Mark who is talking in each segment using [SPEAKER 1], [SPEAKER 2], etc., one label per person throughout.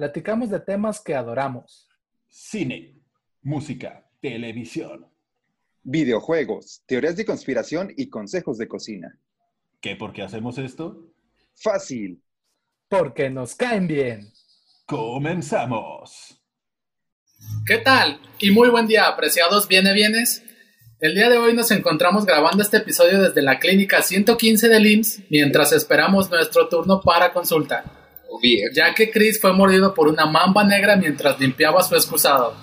[SPEAKER 1] platicamos de temas que adoramos.
[SPEAKER 2] cine, música, televisión.
[SPEAKER 3] Videojuegos, teorías de conspiración y consejos de cocina.
[SPEAKER 2] ¿Qué por qué hacemos esto?
[SPEAKER 3] Fácil.
[SPEAKER 1] Porque nos caen bien.
[SPEAKER 2] Comenzamos.
[SPEAKER 4] ¿Qué tal? Y muy buen día, apreciados viene bienes. El día de hoy nos encontramos grabando este episodio desde la clínica 115 del IMSS mientras esperamos nuestro turno para consulta, ya que Chris fue mordido por una mamba negra mientras limpiaba su excusado.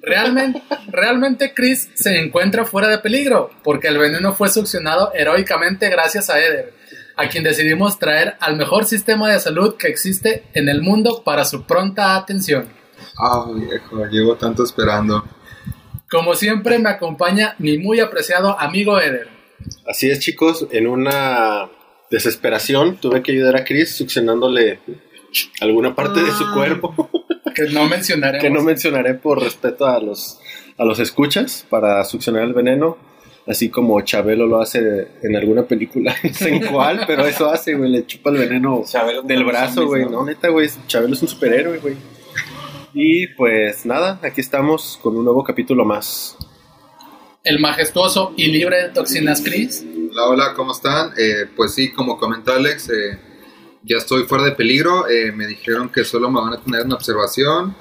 [SPEAKER 4] Realmente, realmente Chris se encuentra fuera de peligro porque el veneno fue succionado heroicamente gracias a Eder, a quien decidimos traer al mejor sistema de salud que existe en el mundo para su pronta atención.
[SPEAKER 5] Ah, viejo, llevo tanto esperando.
[SPEAKER 4] Como siempre me acompaña mi muy apreciado amigo Eder.
[SPEAKER 6] Así es, chicos, en una desesperación tuve que ayudar a Chris succionándole alguna parte de su
[SPEAKER 4] Ah.
[SPEAKER 6] cuerpo
[SPEAKER 4] Que no mencionaremos.
[SPEAKER 6] que no mencionaré por respeto a los, a los escuchas para succionar el veneno, así como Chabelo lo hace en alguna película, no sé en cuál, pero eso hace, güey, le chupa el veneno
[SPEAKER 7] Chabelo
[SPEAKER 6] del brazo, güey,
[SPEAKER 7] ¿no?
[SPEAKER 6] no, neta, güey, Chabelo es un superhéroe, güey. Y pues nada, aquí estamos con un nuevo capítulo más.
[SPEAKER 4] El majestuoso y libre de toxinas Chris.
[SPEAKER 5] Hola, hola, ¿cómo están? Eh, pues sí, como comentó Alex, eh, ya estoy fuera de peligro. Eh, me dijeron que solo me van a tener una observación.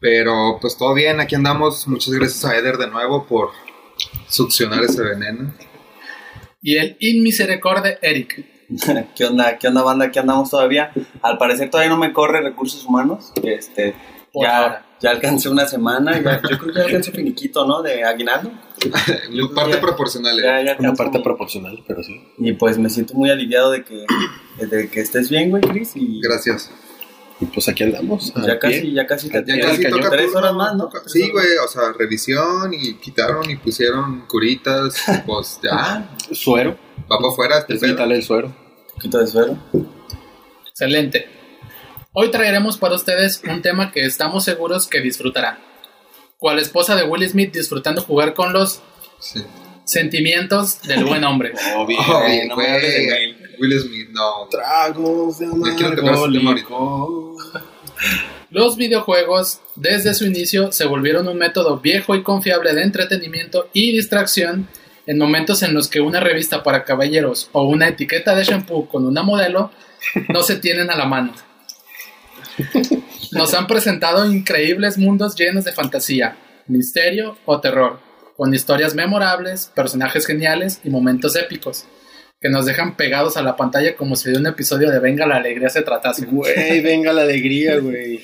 [SPEAKER 5] Pero pues todo bien, aquí andamos. Muchas gracias a Eder de nuevo por succionar ese veneno.
[SPEAKER 4] Y el inmisericorde Eric.
[SPEAKER 7] ¿Qué onda? ¿Qué onda, banda? ¿Qué andamos todavía? Al parecer todavía no me corre recursos humanos. Este,
[SPEAKER 4] Por
[SPEAKER 7] ya,
[SPEAKER 4] ahora.
[SPEAKER 7] Ya alcancé una semana. Ya, yo creo que ya alcancé finiquito, ¿no? De aguinaldo.
[SPEAKER 5] Parte
[SPEAKER 7] Ya.
[SPEAKER 5] proporcional.
[SPEAKER 7] Ya,
[SPEAKER 5] eh.
[SPEAKER 7] ya
[SPEAKER 6] Una parte
[SPEAKER 7] mi-
[SPEAKER 6] proporcional, pero sí.
[SPEAKER 7] Y pues me siento muy aliviado de que, de que estés bien, güey, Chris. Y
[SPEAKER 5] Gracias.
[SPEAKER 6] Y pues aquí andamos.
[SPEAKER 7] ya casi, ya casi te
[SPEAKER 5] Ya casi toca
[SPEAKER 7] Tres
[SPEAKER 5] turno,
[SPEAKER 7] horas más, ¿no?
[SPEAKER 5] toca- Sí, güey, o sea, revisión y quitaron y pusieron curitas. Pues ya,
[SPEAKER 6] Suero.
[SPEAKER 5] va para afuera. este
[SPEAKER 6] Es vital el suero.
[SPEAKER 7] poquito de suero.
[SPEAKER 4] Excelente. Hoy traeremos para ustedes un tema que estamos seguros que disfrutarán. Cual esposa de Will Smith disfrutando jugar con los
[SPEAKER 5] Sí.
[SPEAKER 4] sentimientos del buen hombre.
[SPEAKER 6] Obvio.
[SPEAKER 5] Oh,
[SPEAKER 7] Eh,
[SPEAKER 5] bien,
[SPEAKER 7] no me hables de
[SPEAKER 5] güey. Will Smith, no.
[SPEAKER 6] Tragos de
[SPEAKER 5] tema ahorita.
[SPEAKER 4] Los videojuegos, desde su inicio, se volvieron un método viejo y confiable de entretenimiento y distracción en momentos en los que una revista para caballeros o una etiqueta de shampoo con una modelo no se tienen a la mano. Nos han presentado increíbles mundos llenos de fantasía, misterio o terror, con historias memorables, personajes geniales y momentos épicos, que nos dejan pegados a la pantalla como si de un episodio de Venga la Alegría se tratase.
[SPEAKER 6] Güey, venga la alegría, güey.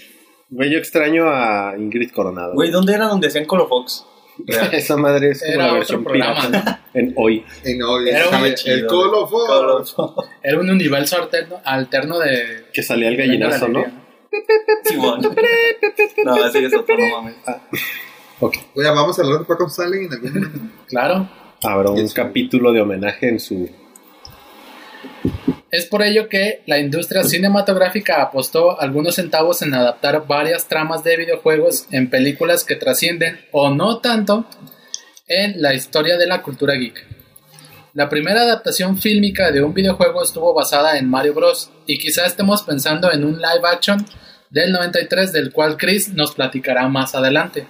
[SPEAKER 6] Güey, yo extraño a Ingrid Coronado.
[SPEAKER 7] Güey, ¿dónde era donde hacían Colofox?
[SPEAKER 6] Esa madre es
[SPEAKER 4] Era otro
[SPEAKER 6] versión
[SPEAKER 4] programa,
[SPEAKER 6] pirata en hoy.
[SPEAKER 5] Y no, y
[SPEAKER 4] Era
[SPEAKER 5] el-
[SPEAKER 4] un
[SPEAKER 5] el, colofón.
[SPEAKER 7] Colofox.
[SPEAKER 4] Era un universo alterno, alterno de.
[SPEAKER 6] Que salía el gallinazo, ¿no?
[SPEAKER 7] Simón. No, así es otro, no mames.
[SPEAKER 6] Ok.
[SPEAKER 5] Oye, vamos a hablar de Paco Stanley en algún momento.
[SPEAKER 4] Claro.
[SPEAKER 6] Habrá un capítulo de homenaje en su.
[SPEAKER 4] Es por ello que la industria cinematográfica apostó algunos centavos en adaptar varias tramas de videojuegos en películas que trascienden, o no tanto, en la historia de la cultura geek. La primera adaptación fílmica de un videojuego estuvo basada en Mario Bros. y quizá estemos pensando en un live action del 93 del cual Chris nos platicará más adelante.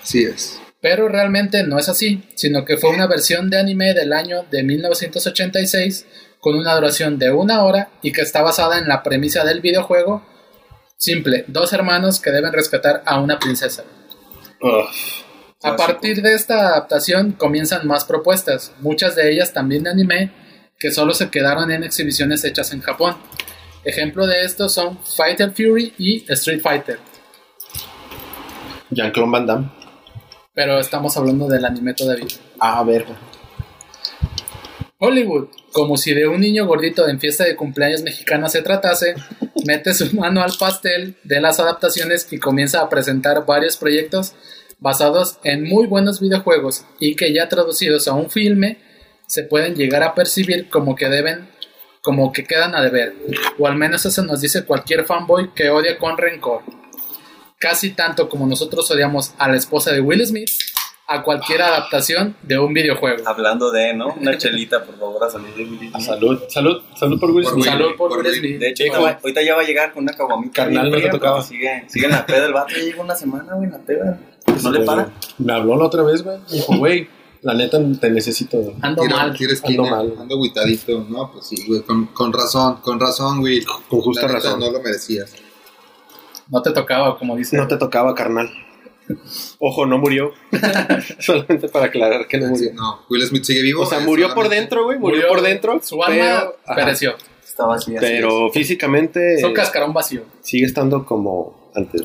[SPEAKER 5] Así es.
[SPEAKER 4] Pero realmente no es así, sino que fue una versión de anime del año de 1986 con una duración de una hora y que está basada en la premisa del videojuego simple, dos hermanos que deben rescatar a una princesa.
[SPEAKER 6] Ugh.
[SPEAKER 4] A partir de esta adaptación comienzan más propuestas, muchas de ellas también de anime, que solo se quedaron en exhibiciones hechas en Japón. Ejemplo de estos son Fighter Fury y Street Fighter,
[SPEAKER 6] Jean-Claude Van Damme.
[SPEAKER 4] pero estamos hablando del anime todavía.
[SPEAKER 6] Ah, ver.
[SPEAKER 4] Hollywood, como si de un niño gordito en fiesta de cumpleaños mexicana se tratase, mete su mano al pastel de las adaptaciones y comienza a presentar varios proyectos basados en muy buenos videojuegos y que ya traducidos a un filme se pueden llegar a percibir como que deben como que quedan a deber, o al menos eso nos dice cualquier fanboy que odia con rencor. Casi tanto como nosotros odiamos a la esposa de Will Smith, a cualquier adaptación de un videojuego.
[SPEAKER 7] Hablando de, ¿no? Una chelita, por favor, a salud de Will Smith.
[SPEAKER 6] Salud, salud, salud por Will Smith.
[SPEAKER 4] Salud por
[SPEAKER 5] por
[SPEAKER 4] Will. Smith.
[SPEAKER 7] De hecho, ahorita ya va a llegar con una caguamita.
[SPEAKER 6] Carnal, no te tocaba.
[SPEAKER 7] Sigue, sigue en la peda el vato, ya lleva una semana, güey, en la peda. No le para.
[SPEAKER 6] Me habló la otra vez, güey. Me Dijo, güey, la neta te necesito. güey.
[SPEAKER 4] Ando
[SPEAKER 5] Quiero,
[SPEAKER 4] mal.
[SPEAKER 5] quiero esquina,
[SPEAKER 6] Ando mal.
[SPEAKER 5] ando aguitadito. No, pues sí, güey, con, con razón, con razón, güey.
[SPEAKER 6] Con justa
[SPEAKER 5] La neta,
[SPEAKER 6] razón.
[SPEAKER 5] No lo merecías.
[SPEAKER 4] No te tocaba, como dice.
[SPEAKER 6] No te tocaba, carnal. Ojo, no murió. Solamente para aclarar que no murió.
[SPEAKER 5] no, Will Smith sigue vivo.
[SPEAKER 6] O sea,
[SPEAKER 5] eh,
[SPEAKER 6] murió por dentro, güey. Murió,
[SPEAKER 4] Murió,
[SPEAKER 6] por dentro.
[SPEAKER 4] Su alma
[SPEAKER 6] pero,
[SPEAKER 4] pereció.
[SPEAKER 7] Está vacía.
[SPEAKER 6] pero físicamente
[SPEAKER 4] Son cascarón vacío.
[SPEAKER 6] sigue estando como antes.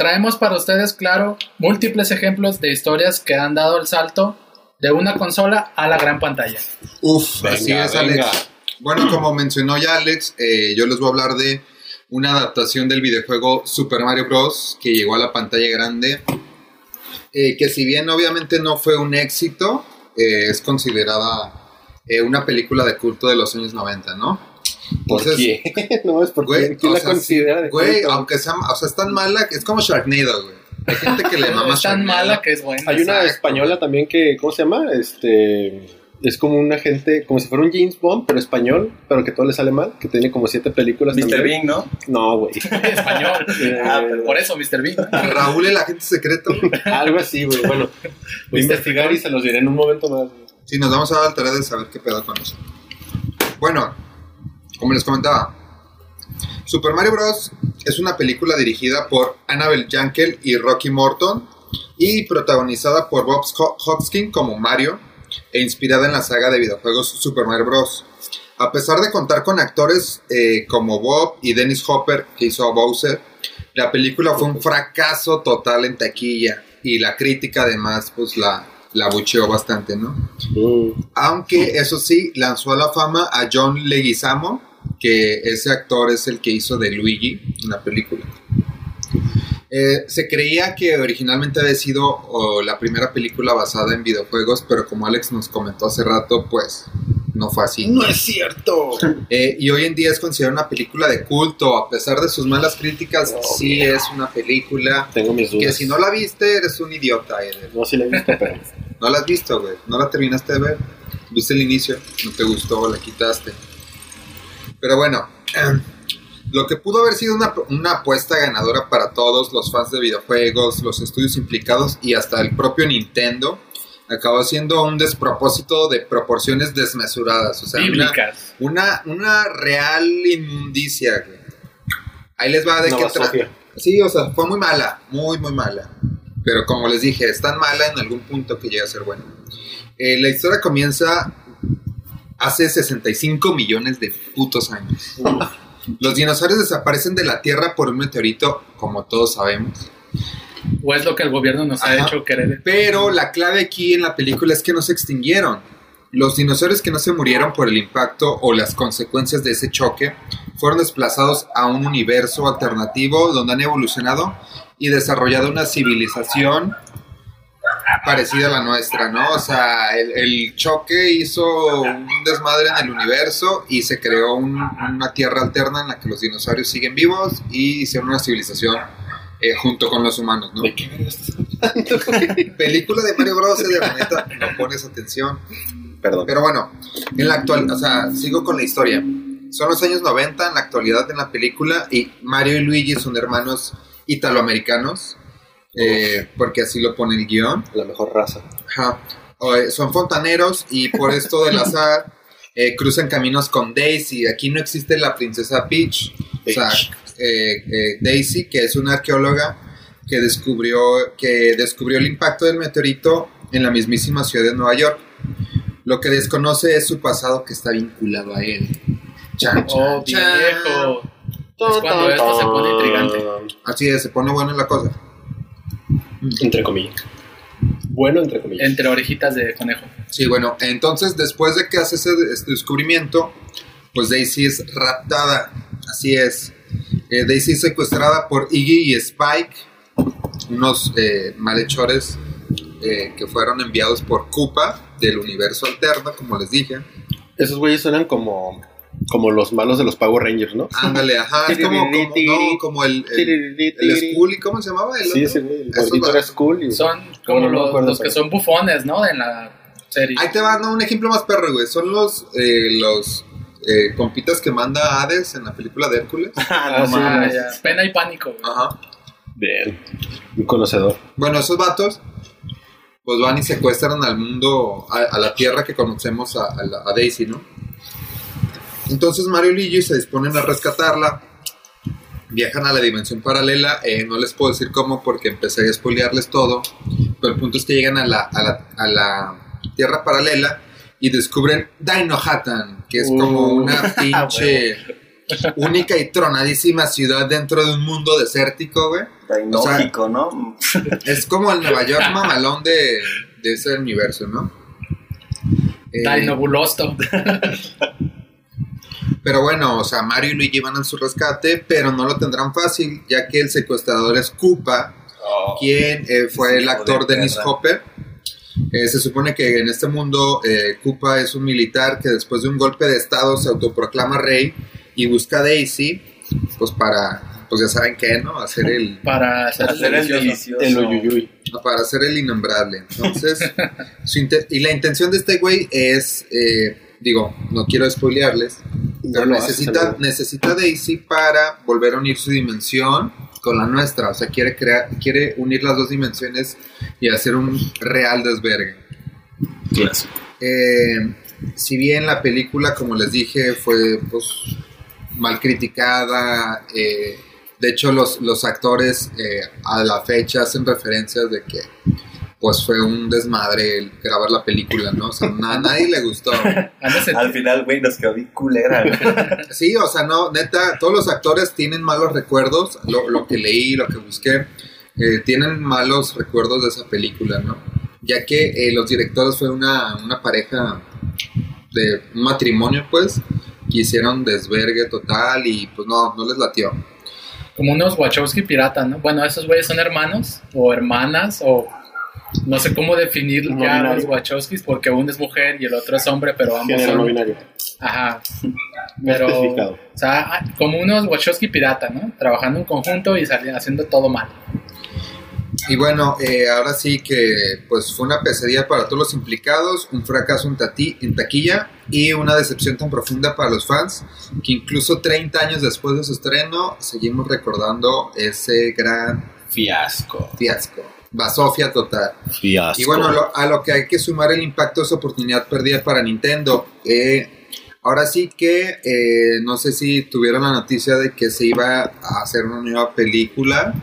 [SPEAKER 4] Traemos para ustedes, claro, múltiples ejemplos de historias que han dado el salto de una consola a la gran pantalla.
[SPEAKER 5] Uf,
[SPEAKER 6] Venga,
[SPEAKER 5] así es,
[SPEAKER 6] venga.
[SPEAKER 5] Alex. Bueno, como mencionó ya Alex, eh, yo les voy a hablar de una adaptación del videojuego Super Mario Bros. que llegó a la pantalla grande. eh, que si bien obviamente no fue un éxito, eh, es considerada eh, una película de culto de los años 90, ¿no?
[SPEAKER 6] ¿Por
[SPEAKER 5] Entonces,
[SPEAKER 6] qué? no, es porque
[SPEAKER 5] Güey,
[SPEAKER 6] ¿quién la
[SPEAKER 5] sea,
[SPEAKER 6] considera de
[SPEAKER 5] Güey,
[SPEAKER 6] culto?
[SPEAKER 5] aunque sea, o sea, es tan mala, que es como Sharknado, güey. Hay gente que le mama
[SPEAKER 4] es tan
[SPEAKER 5] Sharknado.
[SPEAKER 4] mala que es buena.
[SPEAKER 6] Hay una
[SPEAKER 5] Exacto,
[SPEAKER 6] española
[SPEAKER 5] güey.
[SPEAKER 6] también que, ¿cómo se llama? Este, es como un agente, como si fuera un James Bond, pero español, pero que todo le sale mal, que tiene como siete películas
[SPEAKER 7] Mr.
[SPEAKER 6] también.
[SPEAKER 7] Bean, ¿no?
[SPEAKER 6] No, güey.
[SPEAKER 4] español.
[SPEAKER 6] Eh,
[SPEAKER 7] Ah.
[SPEAKER 4] Por eso, Mr. Bean.
[SPEAKER 5] Raúl el agente secreto.
[SPEAKER 6] algo así, güey. Bueno, voy a investigar y se los diré en un momento más. güey.
[SPEAKER 5] Sí, nos vamos a dar la tarea de saber qué pedo con eso. Bueno, como les comentaba, Super Mario Bros. es una película dirigida por Annabelle Jankel y Rocky Morton y protagonizada por Bob Ho- Hoskins como Mario e inspirada en la saga de videojuegos Super Mario Bros. A pesar de contar con actores eh, como Bob y Dennis Hopper, que hizo a Bowser, la película fue un fracaso total en taquilla y la crítica además pues la, la bucheó bastante, ¿no? Aunque eso sí, lanzó a la fama a John Leguizamo, que ese actor es el que hizo de Luigi en la película. Eh, se creía que originalmente había sido oh, la primera película basada en videojuegos, pero como Alex nos comentó hace rato, pues no fue así.
[SPEAKER 6] No es cierto.
[SPEAKER 5] Eh, y hoy en día es considerada una película de culto, a pesar de sus malas críticas, sí es una película
[SPEAKER 6] Tengo mis dudas.
[SPEAKER 5] que si no la viste eres un idiota, Eder.
[SPEAKER 6] No, sí la he visto, pero...
[SPEAKER 5] No la has visto, güey. No la terminaste de ver. Viste el inicio, no te gustó, la quitaste. Pero bueno, lo que pudo haber sido una, una apuesta ganadora para todos los fans de videojuegos, los estudios implicados y hasta el propio Nintendo, acabó siendo un despropósito de proporciones desmesuradas. O sea, una,
[SPEAKER 4] Bíblicas.
[SPEAKER 5] una, una real inmundicia. Ahí les va de
[SPEAKER 6] Una
[SPEAKER 5] qué trata. Sí, o sea, fue muy mala, muy, muy mala. Pero como les dije, es tan mala en algún punto que llega a ser buena. Eh, la historia comienza hace 65 millones de putos años. Los dinosaurios desaparecen de la Tierra por un meteorito, como todos sabemos.
[SPEAKER 4] O es lo que el gobierno nos ha hecho querer.
[SPEAKER 5] Pero la clave aquí en la película es que no se extinguieron. Los dinosaurios que no se murieron por el impacto o las consecuencias de ese choque fueron desplazados a un universo alternativo donde han evolucionado y desarrollado una civilización parecida a la nuestra, ¿no? O sea, el, el choque hizo un desmadre en el universo y se creó un- una tierra alterna en la que los dinosaurios siguen vivos y hicieron una civilización eh, junto con los humanos, ¿no?
[SPEAKER 6] ¿De qué verga estás hablando?
[SPEAKER 5] Película de Mario Bros. de la neta, no pones atención.
[SPEAKER 6] Perdón.
[SPEAKER 5] Pero bueno, en la actual, o sea, sigo con la historia. Son los años 90 en la actualidad en la película y Mario y Luigi son hermanos italoamericanos, eh, porque así lo pone el guion.
[SPEAKER 6] La mejor raza.
[SPEAKER 5] Ajá. O, eh, son fontaneros y por esto del azar eh, cruzan caminos con Daisy. Aquí no existe la princesa Peach. O sea,
[SPEAKER 6] Peach.
[SPEAKER 5] eh, eh, Daisy, que es una arqueóloga que descubrió, que descubrió el impacto del meteorito en la mismísima ciudad de Nueva York. Lo que desconoce es su pasado que está vinculado a él. Chan, chan,
[SPEAKER 4] Oh,
[SPEAKER 5] chan.
[SPEAKER 4] viejo. Es cuando esto se pone intrigante.
[SPEAKER 5] Así es, se pone buena la cosa.
[SPEAKER 6] Entre comillas. Bueno, entre comillas.
[SPEAKER 4] Entre orejitas de conejo.
[SPEAKER 5] Sí, bueno, entonces después de que hace ese este descubrimiento, pues Daisy es raptada. Así es. Eh, Daisy es secuestrada por Iggy y Spike, unos eh, malhechores eh, que fueron enviados por Koopa del universo alterno, como les dije.
[SPEAKER 6] Esos güeyes suenan como, como los malos de los Power Rangers, ¿no?
[SPEAKER 5] Ándale, ajá, es como, como, no, como el, el, el Skull, ¿y cómo se llamaba? El
[SPEAKER 6] Sí, güey, el gordito era. Y...
[SPEAKER 4] Son como
[SPEAKER 6] no
[SPEAKER 4] los, que son bufones, ¿no? En la serie.
[SPEAKER 5] Ahí te va, no, un ejemplo más perro, güey. Son los, eh, los eh, compitas que manda Hades en la película de Hércules.
[SPEAKER 7] Ah, no
[SPEAKER 6] sí.
[SPEAKER 4] Ah. Pena y pánico. güey.
[SPEAKER 5] Ajá.
[SPEAKER 6] Bien. Un conocedor.
[SPEAKER 5] Bueno, esos vatos, pues van y secuestran al mundo, a, a la tierra que conocemos a, a la- a Daisy, ¿no? Entonces Mario y Luigi se disponen a rescatarla, viajan a la dimensión paralela, eh, no les puedo decir cómo porque empecé a spoilearles todo, pero el punto es que llegan a la, a la, a la tierra paralela y descubren Dino Hatan, que es como
[SPEAKER 6] Uh.
[SPEAKER 5] una pinche única y tronadísima ciudad dentro de un mundo desértico, güey. O sea,
[SPEAKER 7] ¿no?
[SPEAKER 5] es como el Nueva York mamalón de, de ese universo, ¿no? Eh,
[SPEAKER 4] Dino Bulosto.
[SPEAKER 5] pero bueno, o sea, Mario y Luigi van a su rescate, pero no lo tendrán fácil, ya que el secuestrador es Koopa, quien eh, fue el actor Dennis. Hopper. Eh, se supone que en este mundo eh, Koopa es un militar que después de un golpe de estado se autoproclama rey y busca a Daisy, pues para, pues ya saben qué, ¿no? Hacer el,
[SPEAKER 4] Para hacer,
[SPEAKER 7] el
[SPEAKER 4] delicioso.
[SPEAKER 6] El Uyuyuy.
[SPEAKER 5] para hacer el innombrable. Entonces, su y la intención de este güey es, eh, digo, no quiero spoilearles, pero
[SPEAKER 6] No
[SPEAKER 5] necesita, necesita Daisy para volver a unir su dimensión con la nuestra. O sea, quiere, crear, quiere unir las dos dimensiones y hacer un real desvergue.
[SPEAKER 6] Clásico.
[SPEAKER 5] Eh, si bien la película, como les dije, fue pues, mal criticada, eh, de hecho los, los actores eh, a la fecha hacen referencias de que pues fue un desmadre el grabar la película, ¿no? O sea, na- a nadie le gustó.
[SPEAKER 7] Al final, güey, nos quedó bien culera.
[SPEAKER 5] Sí, o sea, no, neta, todos los actores tienen malos recuerdos, lo, lo que leí, lo que busqué, eh, tienen malos recuerdos de esa película, ¿no? Ya que eh, los directores fue una, una pareja de un matrimonio, pues, que hicieron desvergue total y pues no, no les latió.
[SPEAKER 4] como unos Wachowski pirata, ¿no? Bueno, esos güeyes son hermanos o hermanas o no sé cómo definir
[SPEAKER 6] No
[SPEAKER 4] ya
[SPEAKER 6] binario.
[SPEAKER 4] los Wachowskis porque uno es mujer y el otro es hombre, pero ambos
[SPEAKER 6] Género no
[SPEAKER 4] son...
[SPEAKER 6] binario.
[SPEAKER 4] Ajá.
[SPEAKER 6] No
[SPEAKER 4] Pero,
[SPEAKER 6] especificado.
[SPEAKER 4] o sea, como unos Wachowski pirata, ¿no? Trabajando en conjunto y sali- haciendo todo mal.
[SPEAKER 5] Y bueno, eh, ahora sí que pues fue una pesadilla para todos los implicados, un fracaso en, tati- en taquilla y una decepción tan profunda para los fans que incluso 30 años después de su estreno seguimos recordando ese gran
[SPEAKER 6] Fiasco.
[SPEAKER 5] fiasco. Basofia total.
[SPEAKER 6] Fiasco.
[SPEAKER 5] Y bueno, lo- a lo que hay que sumar el impacto de esa oportunidad perdida para Nintendo. Eh, ahora sí que eh, no sé si tuvieron la noticia de que se iba a hacer una nueva película,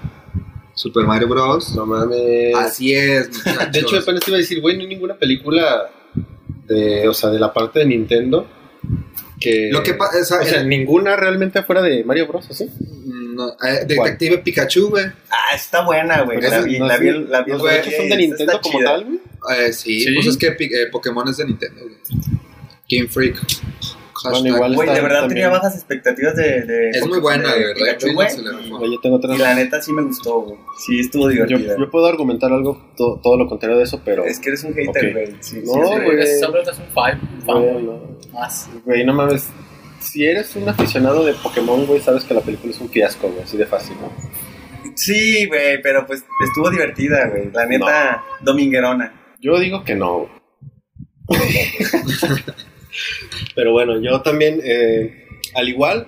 [SPEAKER 5] Super Mario Bros.
[SPEAKER 6] No mames.
[SPEAKER 5] Así es, muchachos.
[SPEAKER 6] De hecho, apenas te iba a decir, güey, no hay ninguna película de, o sea, de la parte de Nintendo que...
[SPEAKER 5] Lo que pasa es
[SPEAKER 6] O sea, ninguna realmente afuera de Mario Bros, ¿sí?
[SPEAKER 5] No, eh, Detective Pikachu, güey.
[SPEAKER 7] Ah, está buena, güey.
[SPEAKER 6] Pero
[SPEAKER 7] La vi,
[SPEAKER 6] no
[SPEAKER 7] la vi, la vi
[SPEAKER 5] no
[SPEAKER 7] el
[SPEAKER 5] sé,
[SPEAKER 7] otro
[SPEAKER 6] ¿Estos
[SPEAKER 7] día
[SPEAKER 6] son de Nintendo como
[SPEAKER 7] chida.
[SPEAKER 6] tal, güey?
[SPEAKER 5] Eh, sí,
[SPEAKER 4] Sí.
[SPEAKER 5] pues es que eh, Pokémon es de Nintendo. güey. Game Freak.
[SPEAKER 6] Bueno, igual
[SPEAKER 7] Güey, de verdad
[SPEAKER 6] también-
[SPEAKER 7] tenía bajas expectativas de. de
[SPEAKER 5] Es muy buena, de verdad.
[SPEAKER 7] Pikachu, güey.
[SPEAKER 5] la rifó.
[SPEAKER 6] Güey, yo tengo otras...
[SPEAKER 7] Y la neta sí me gustó, güey. Sí, estuvo
[SPEAKER 6] Yo,
[SPEAKER 7] divertida.
[SPEAKER 6] yo puedo argumentar algo, to- todo lo contrario de eso, pero...
[SPEAKER 7] Es que eres un hater,
[SPEAKER 6] Ok.
[SPEAKER 7] güey. Sí,
[SPEAKER 6] No,
[SPEAKER 7] sí,
[SPEAKER 6] güey.
[SPEAKER 4] Es un fan,
[SPEAKER 6] Güey,
[SPEAKER 4] güey.
[SPEAKER 6] no.
[SPEAKER 4] Más.
[SPEAKER 6] Güey, no mames. Si eres un aficionado de Pokémon, güey, sabes que la película es un fiasco, güey, así de fácil, ¿no?
[SPEAKER 7] Sí, güey, pero pues estuvo divertida, güey. La neta, dominguerona.
[SPEAKER 6] Yo digo que no. Pero bueno, yo también, eh, al igual,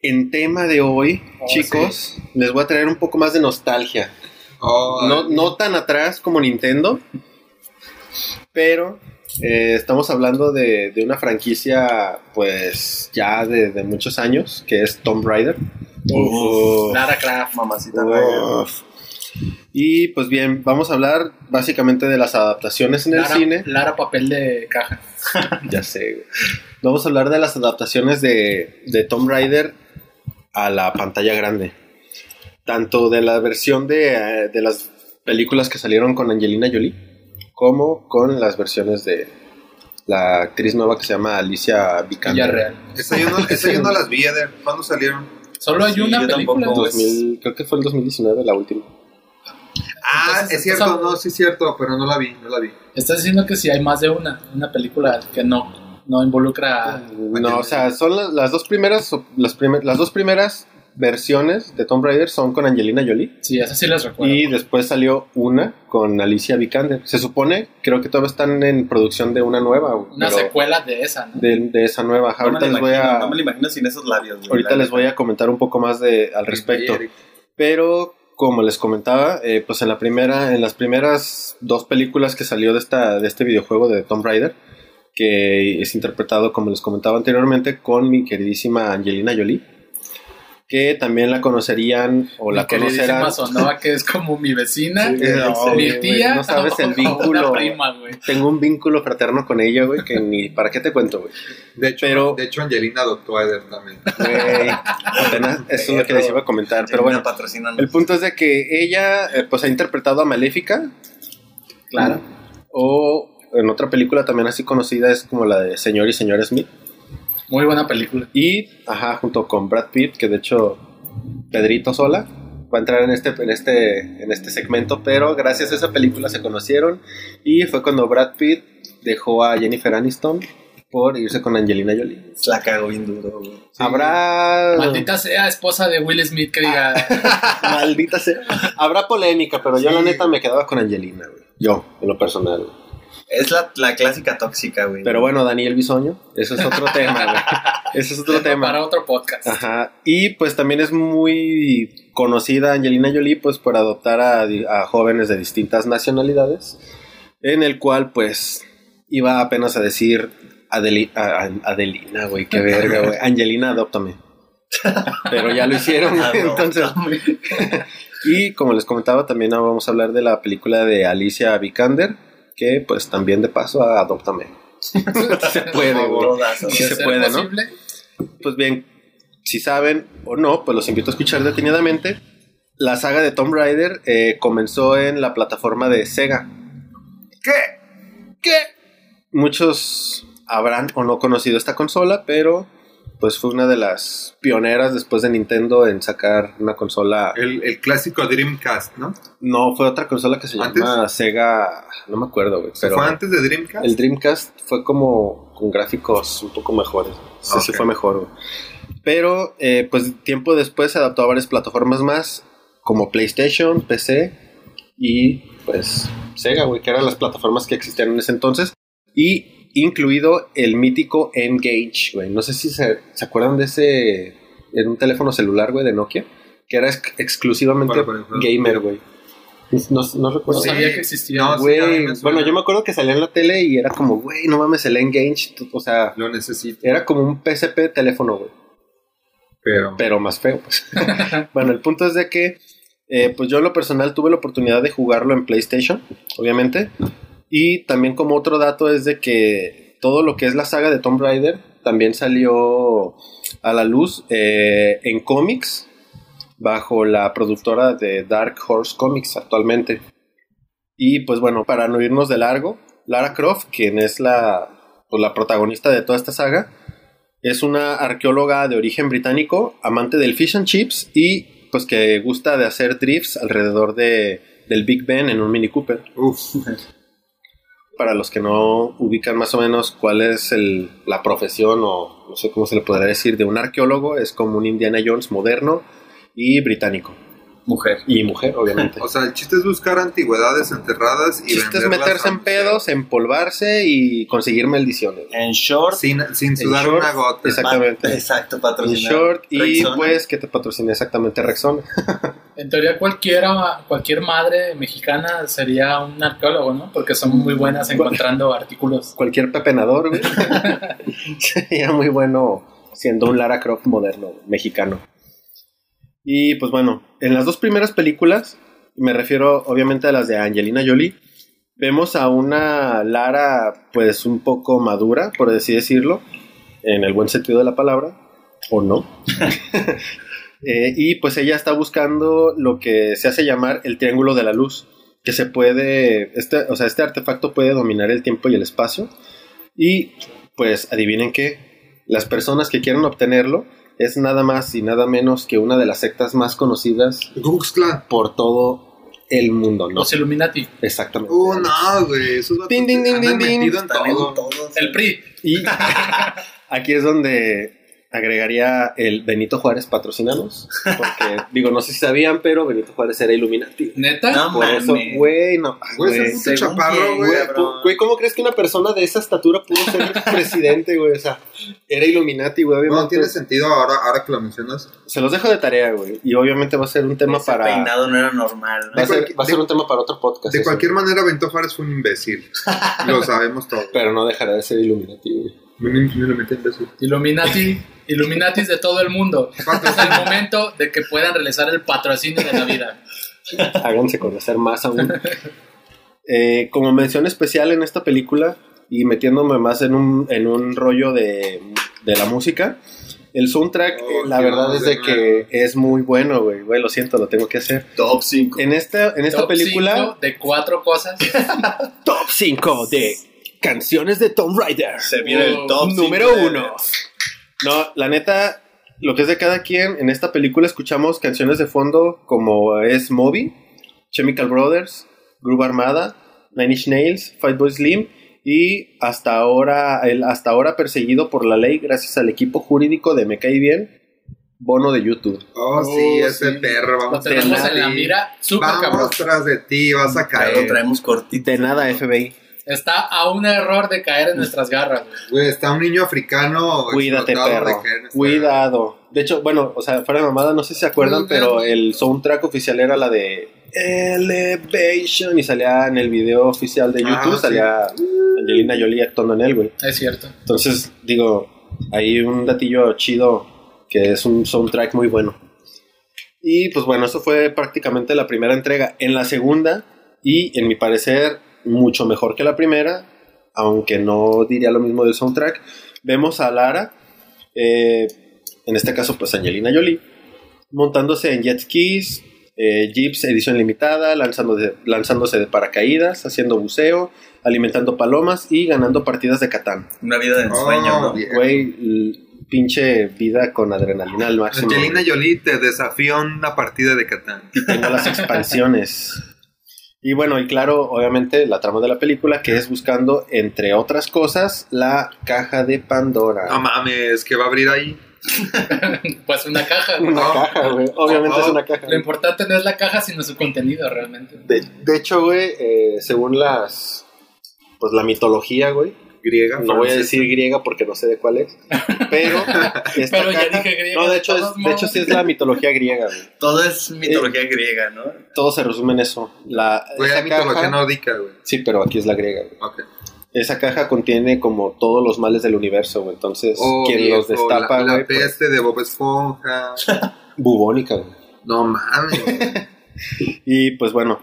[SPEAKER 6] en tema de hoy,
[SPEAKER 4] Oh,
[SPEAKER 6] chicos, les voy a traer un poco más de nostalgia.
[SPEAKER 5] Oh,
[SPEAKER 6] No, no tan atrás como Nintendo, pero eh, estamos hablando de, de una franquicia, pues ya de, de muchos años, que es Tomb Raider. Uf.
[SPEAKER 4] Lara Croft.
[SPEAKER 7] Mamacita.
[SPEAKER 6] Uf. Y pues bien, vamos a hablar básicamente de las adaptaciones en el cine.
[SPEAKER 4] Lara papel de caja.
[SPEAKER 6] Ya sé. Vamos a hablar de las adaptaciones de, de Tomb Raider a la pantalla grande. Tanto de la versión de, eh, de las películas que salieron con Angelina Jolie, como con las versiones de la actriz nueva que se llama Alicia Vikander.
[SPEAKER 4] Villarreal.
[SPEAKER 5] Esa yo no, esa yo no las vi, Eder. ¿Cuándo salieron?
[SPEAKER 4] Solo hay
[SPEAKER 7] Sí,
[SPEAKER 4] una
[SPEAKER 7] yo
[SPEAKER 4] película.
[SPEAKER 7] tampoco.
[SPEAKER 4] pues.
[SPEAKER 6] 2000, creo que fue el 2019 la última.
[SPEAKER 5] Ah,
[SPEAKER 4] Entonces,
[SPEAKER 5] es cierto, no, sí es cierto, pero no la vi, no la vi.
[SPEAKER 4] Estás diciendo que si hay más de una, una película que no, no involucra.
[SPEAKER 6] No, o sea, son las, las dos primeras las, primer- las dos primeras versiones de Tomb Raider son con Angelina Jolie
[SPEAKER 4] Sí, esas sí las recuerdo.
[SPEAKER 6] y después salió una con Alicia Vikander. Se supone, creo que todavía están en producción de una nueva,
[SPEAKER 4] una secuela de esa, ¿no?
[SPEAKER 6] de, de esa nueva.
[SPEAKER 7] No
[SPEAKER 6] Ahorita les voy a
[SPEAKER 7] no me la imagino sin esos labios. güey,
[SPEAKER 6] ahorita
[SPEAKER 7] la
[SPEAKER 6] les voy a comentar un poco más de al respecto. Pero como les comentaba, eh, pues en la primera, en las primeras dos películas que salió de esta, de este videojuego de Tomb Raider, que es interpretado, como les comentaba anteriormente, con mi queridísima Angelina Jolie, que también la conocerían o la
[SPEAKER 4] queridísima
[SPEAKER 6] conocerán.
[SPEAKER 4] Sonora, que es como mi vecina,
[SPEAKER 6] Sí, no,
[SPEAKER 4] mi tía,
[SPEAKER 6] no sabes el vínculo.
[SPEAKER 4] Prima.
[SPEAKER 6] Tengo un vínculo fraterno con ella, güey, que ni para qué te cuento, güey.
[SPEAKER 5] De hecho,
[SPEAKER 6] Pero-
[SPEAKER 5] de hecho Angelina adoptó a Eder también.
[SPEAKER 6] Güey, apenas eso es lo que les iba a comentar, pero bueno. El punto es de que ella eh, pues ha interpretado a Maléfica.
[SPEAKER 4] Claro.
[SPEAKER 6] O en otra película también así conocida es como la de Señor y Señora Smith.
[SPEAKER 4] Muy buena película.
[SPEAKER 6] Y, ajá, junto con Brad Pitt, que de hecho Pedrito Sola va a entrar en este, en este, en este segmento, pero gracias a esa película se conocieron y fue cuando Brad Pitt dejó a Jennifer Aniston por irse con Angelina Jolie.
[SPEAKER 7] La cago bien duro, güey.
[SPEAKER 6] Habrá...
[SPEAKER 4] Maldita sea esposa de Will Smith que diga.
[SPEAKER 6] Maldita sea. Habrá polémica, pero yo la neta me quedaba con Angelina, güey. Yo, en lo personal.
[SPEAKER 7] Es la, la clásica tóxica, güey.
[SPEAKER 6] Pero bueno, Daniel Bisoño, eso es otro tema, güey. Eso es otro tema.
[SPEAKER 4] Para otro podcast.
[SPEAKER 6] Ajá. Y pues también es muy conocida Angelina Jolie pues por adoptar a, jóvenes de distintas nacionalidades, en el cual pues iba apenas a decir Adeli- a- a- Adelina, güey, qué verga, güey. Angelina, adóptame. Pero ya lo hicieron, güey, entonces. Y como les comentaba, también vamos a hablar de la película de Alicia Vikander, que pues también de paso a adóptame. se puede,
[SPEAKER 4] De
[SPEAKER 6] se puede, ¿no? Pues bien, si saben o no, pues los invito a escuchar detenidamente. La saga de Tomb Raider eh, comenzó en la plataforma de Sega. ¿Qué? ¿Qué? Muchos habrán o no conocido esta consola, pero pues fue una de las pioneras después de Nintendo en sacar una consola.
[SPEAKER 5] El, el clásico Dreamcast, ¿no?
[SPEAKER 6] No, fue otra consola que se
[SPEAKER 5] ¿Antes?
[SPEAKER 6] llama Sega, no me acuerdo, güey. Pero
[SPEAKER 5] ¿Fue antes de Dreamcast?
[SPEAKER 6] el Dreamcast fue como con gráficos un poco mejores. Sí, sí fue mejor, güey. Pero, eh, pues tiempo después se adaptó a varias plataformas más, como PlayStation, PC y, pues, Sega, güey, que eran las plataformas que existían en ese entonces. Y incluido el mítico N-Gage, güey. No sé si se, se acuerdan de ese, en un teléfono celular, güey, de Nokia, que era ex- exclusivamente
[SPEAKER 5] Para- para
[SPEAKER 6] gamer, güey. No, no
[SPEAKER 4] No
[SPEAKER 6] recuerdo.
[SPEAKER 5] Sí.
[SPEAKER 4] sabía que existía.
[SPEAKER 5] No,
[SPEAKER 6] Güey, bueno, yo me acuerdo que salía en la tele y era como, güey, no mames, el Engage, o sea,
[SPEAKER 5] Lo necesito,
[SPEAKER 6] era como un PSP teléfono, güey,
[SPEAKER 5] pero...
[SPEAKER 6] pero más feo, pues. bueno, el punto es de que, eh, pues yo en lo personal tuve la oportunidad de jugarlo en PlayStation, obviamente, y también como otro dato es de que todo lo que es la saga de Tomb Raider también salió a la luz eh, en cómics bajo la productora de Dark Horse Comics actualmente. Y pues bueno, para no irnos de largo, Lara Croft, quien es la, pues, la protagonista de toda esta saga, es una arqueóloga de origen británico, amante del fish and chips y pues que gusta de hacer drifts alrededor de, del Big Ben en un Mini Cooper.
[SPEAKER 5] Uf,
[SPEAKER 6] Para los que no ubican más o menos cuál es el- la profesión o no sé cómo se le podría decir de un arqueólogo, es como un Indiana Jones moderno y británico.
[SPEAKER 7] Mujer.
[SPEAKER 6] Y mujer, obviamente.
[SPEAKER 5] o sea, el chiste es buscar antigüedades enterradas
[SPEAKER 6] El
[SPEAKER 5] y
[SPEAKER 6] chiste es meterse
[SPEAKER 5] a
[SPEAKER 6] en pedos, empolvarse y conseguir maldiciones.
[SPEAKER 7] En short.
[SPEAKER 5] Sin, sin sudar
[SPEAKER 6] short,
[SPEAKER 5] una gota.
[SPEAKER 6] exactamente.
[SPEAKER 7] pa- Exacto,
[SPEAKER 6] En
[SPEAKER 7] patrocinado.
[SPEAKER 6] short y
[SPEAKER 7] Rexona.
[SPEAKER 6] pues que te patrocina exactamente Rexona.
[SPEAKER 4] En teoría, cualquiera, cualquier madre mexicana sería un arqueólogo, ¿no? Porque son muy buenas encontrando artículos.
[SPEAKER 6] Cualquier pepenador, güey. Sería muy bueno siendo un Lara Croft moderno, mexicano. Y pues bueno, en las dos primeras películas, me refiero obviamente a las de Angelina Jolie, vemos a una Lara pues un poco madura, por así decirlo, en el buen sentido de la palabra, o no. Eh, y pues ella está buscando lo que se hace llamar el Triángulo de la Luz, que se puede, este, o sea, este artefacto puede dominar el tiempo y el espacio. Y pues adivinen qué, las personas que quieren obtenerlo es nada más y nada menos que una de las sectas más conocidas por todo el mundo, ¿no?
[SPEAKER 4] Los Illuminati.
[SPEAKER 6] Exactamente.
[SPEAKER 5] Uh, no, güey. Esos
[SPEAKER 6] Din, din, din, din,
[SPEAKER 5] todo.
[SPEAKER 4] El PRI.
[SPEAKER 6] Y aquí es donde agregaría el Benito Juárez patrocinanos, porque digo, no sé si sabían, pero Benito Juárez era Illuminati.
[SPEAKER 4] ¿Neta?
[SPEAKER 7] No
[SPEAKER 6] Por eso, güey, no.
[SPEAKER 5] Güey, puto
[SPEAKER 7] según
[SPEAKER 5] chaparro, güey.
[SPEAKER 6] ¿cómo crees que una persona de esa estatura pudo ser presidente, güey? O sea, era Illuminati, güey,
[SPEAKER 5] No tiene sentido ahora, ahora que lo mencionas.
[SPEAKER 6] Se los dejo de tarea, güey. Y obviamente va a ser un tema
[SPEAKER 7] Ese
[SPEAKER 6] para.
[SPEAKER 7] peinado no era normal. ¿no?
[SPEAKER 6] Va a, ser,
[SPEAKER 5] cualquier-
[SPEAKER 6] va a ser un tema para otro podcast.
[SPEAKER 5] De
[SPEAKER 6] eso,
[SPEAKER 5] cualquier manera, Benito Juárez fue un imbécil. Lo sabemos todos.
[SPEAKER 6] Pero no dejará de ser Illuminati, güey.
[SPEAKER 5] Me lo metí imbécil.
[SPEAKER 4] Illuminati. Illuminatis de todo el mundo. Es el momento de que puedan realizar el patrocinio de la vida.
[SPEAKER 6] Háganse conocer más aún. Eh, como mención especial en esta película, y metiéndome más en un, en un rollo de, de la música, el soundtrack,
[SPEAKER 5] Oh,
[SPEAKER 6] eh, la verdad es
[SPEAKER 5] de
[SPEAKER 6] de que es muy bueno, güey. Güey, lo siento, lo tengo que hacer.
[SPEAKER 7] Top 5.
[SPEAKER 6] En esta, en esta
[SPEAKER 4] Top
[SPEAKER 6] película,
[SPEAKER 4] cinco de cuatro cosas.
[SPEAKER 6] top 5 de canciones de Tomb Raider.
[SPEAKER 7] Se viene el top
[SPEAKER 6] Número uno. No, la neta, lo que es de cada quien, en esta película escuchamos canciones de fondo como es Moby, Chemical Brothers, Groove Armada, Nine Inch Nails, Fatboy Slim y hasta ahora, el hasta ahora perseguido por la ley gracias al equipo jurídico de Me Cae Bien, Bono de YouTube.
[SPEAKER 5] Oh, sí,
[SPEAKER 4] Oh,
[SPEAKER 5] ese
[SPEAKER 4] sí.
[SPEAKER 5] perro. Vamos
[SPEAKER 4] tenemos en la mira. Cabrón.
[SPEAKER 5] Vamos tras de ti, vas a
[SPEAKER 7] Ya lo
[SPEAKER 5] caer.
[SPEAKER 7] traemos cortito.
[SPEAKER 6] De nada, FBI.
[SPEAKER 4] Está a un error de caer en nuestras garras. güey.
[SPEAKER 5] Güey, está un niño africano.
[SPEAKER 6] Cuídate,
[SPEAKER 5] de
[SPEAKER 6] perro.
[SPEAKER 5] caer en esta-
[SPEAKER 6] Cuidado. De hecho, bueno, o sea, fuera de mamada, no sé si se acuerdan, pero el soundtrack oficial era la de Elevation y salía en el video oficial de YouTube,
[SPEAKER 5] Ah, sí.
[SPEAKER 6] salía Angelina Jolie actuando en él, güey.
[SPEAKER 4] Es cierto.
[SPEAKER 6] Entonces, digo, hay un datillo chido que es un soundtrack muy bueno. Y pues bueno, eso fue prácticamente la primera entrega. En la segunda, y en mi parecer, mucho mejor que la primera, aunque no diría lo mismo del soundtrack, vemos a Lara, eh, en este caso pues Angelina Jolie, montándose en jet skis, eh, jeeps edición limitada, lanzándose, lanzándose de paracaídas, haciendo buceo, alimentando palomas y ganando partidas de Catán.
[SPEAKER 7] Una vida de
[SPEAKER 5] Oh,
[SPEAKER 7] ensueño, ¿no?
[SPEAKER 5] bien.
[SPEAKER 6] Güey, pinche vida con adrenalina al máximo.
[SPEAKER 5] Angelina Jolie te desafió una partida de Catán.
[SPEAKER 6] Y tengo las expansiones. Y bueno, y claro, obviamente la trama de la película que es buscando, entre otras cosas, la caja de Pandora.
[SPEAKER 5] No mames, que va a abrir ahí.
[SPEAKER 4] Pues una caja. güey.
[SPEAKER 6] Una
[SPEAKER 5] No.
[SPEAKER 6] caja, güey. Obviamente
[SPEAKER 5] No.
[SPEAKER 6] es una caja.
[SPEAKER 4] Lo importante no es la caja, sino su contenido realmente.
[SPEAKER 6] De, de hecho, güey, eh, según las. Pues la mitología, güey.
[SPEAKER 5] Griega.
[SPEAKER 6] No voy a decir griega porque no sé de cuál es. Pero. esta
[SPEAKER 4] Pero ya dije griega
[SPEAKER 6] No, de
[SPEAKER 4] de
[SPEAKER 6] hecho, es, de hecho sí es la mitología griega, güey.
[SPEAKER 7] Todo es mitología griega, ¿no?
[SPEAKER 6] Todo se resume en eso. La,
[SPEAKER 5] Güey,
[SPEAKER 6] esa
[SPEAKER 5] hay mitología nórdica, güey.
[SPEAKER 6] Sí, pero aquí es la griega, güey.
[SPEAKER 5] Ok.
[SPEAKER 6] Esa caja contiene como todos los males del universo, güey. Entonces,
[SPEAKER 5] Oh,
[SPEAKER 6] quien
[SPEAKER 5] viejo,
[SPEAKER 6] los destapa,
[SPEAKER 5] la, la
[SPEAKER 6] güey, pues,
[SPEAKER 5] peste de Bob Esponja.
[SPEAKER 6] bubónica, güey.
[SPEAKER 5] No mames.
[SPEAKER 6] Y pues bueno,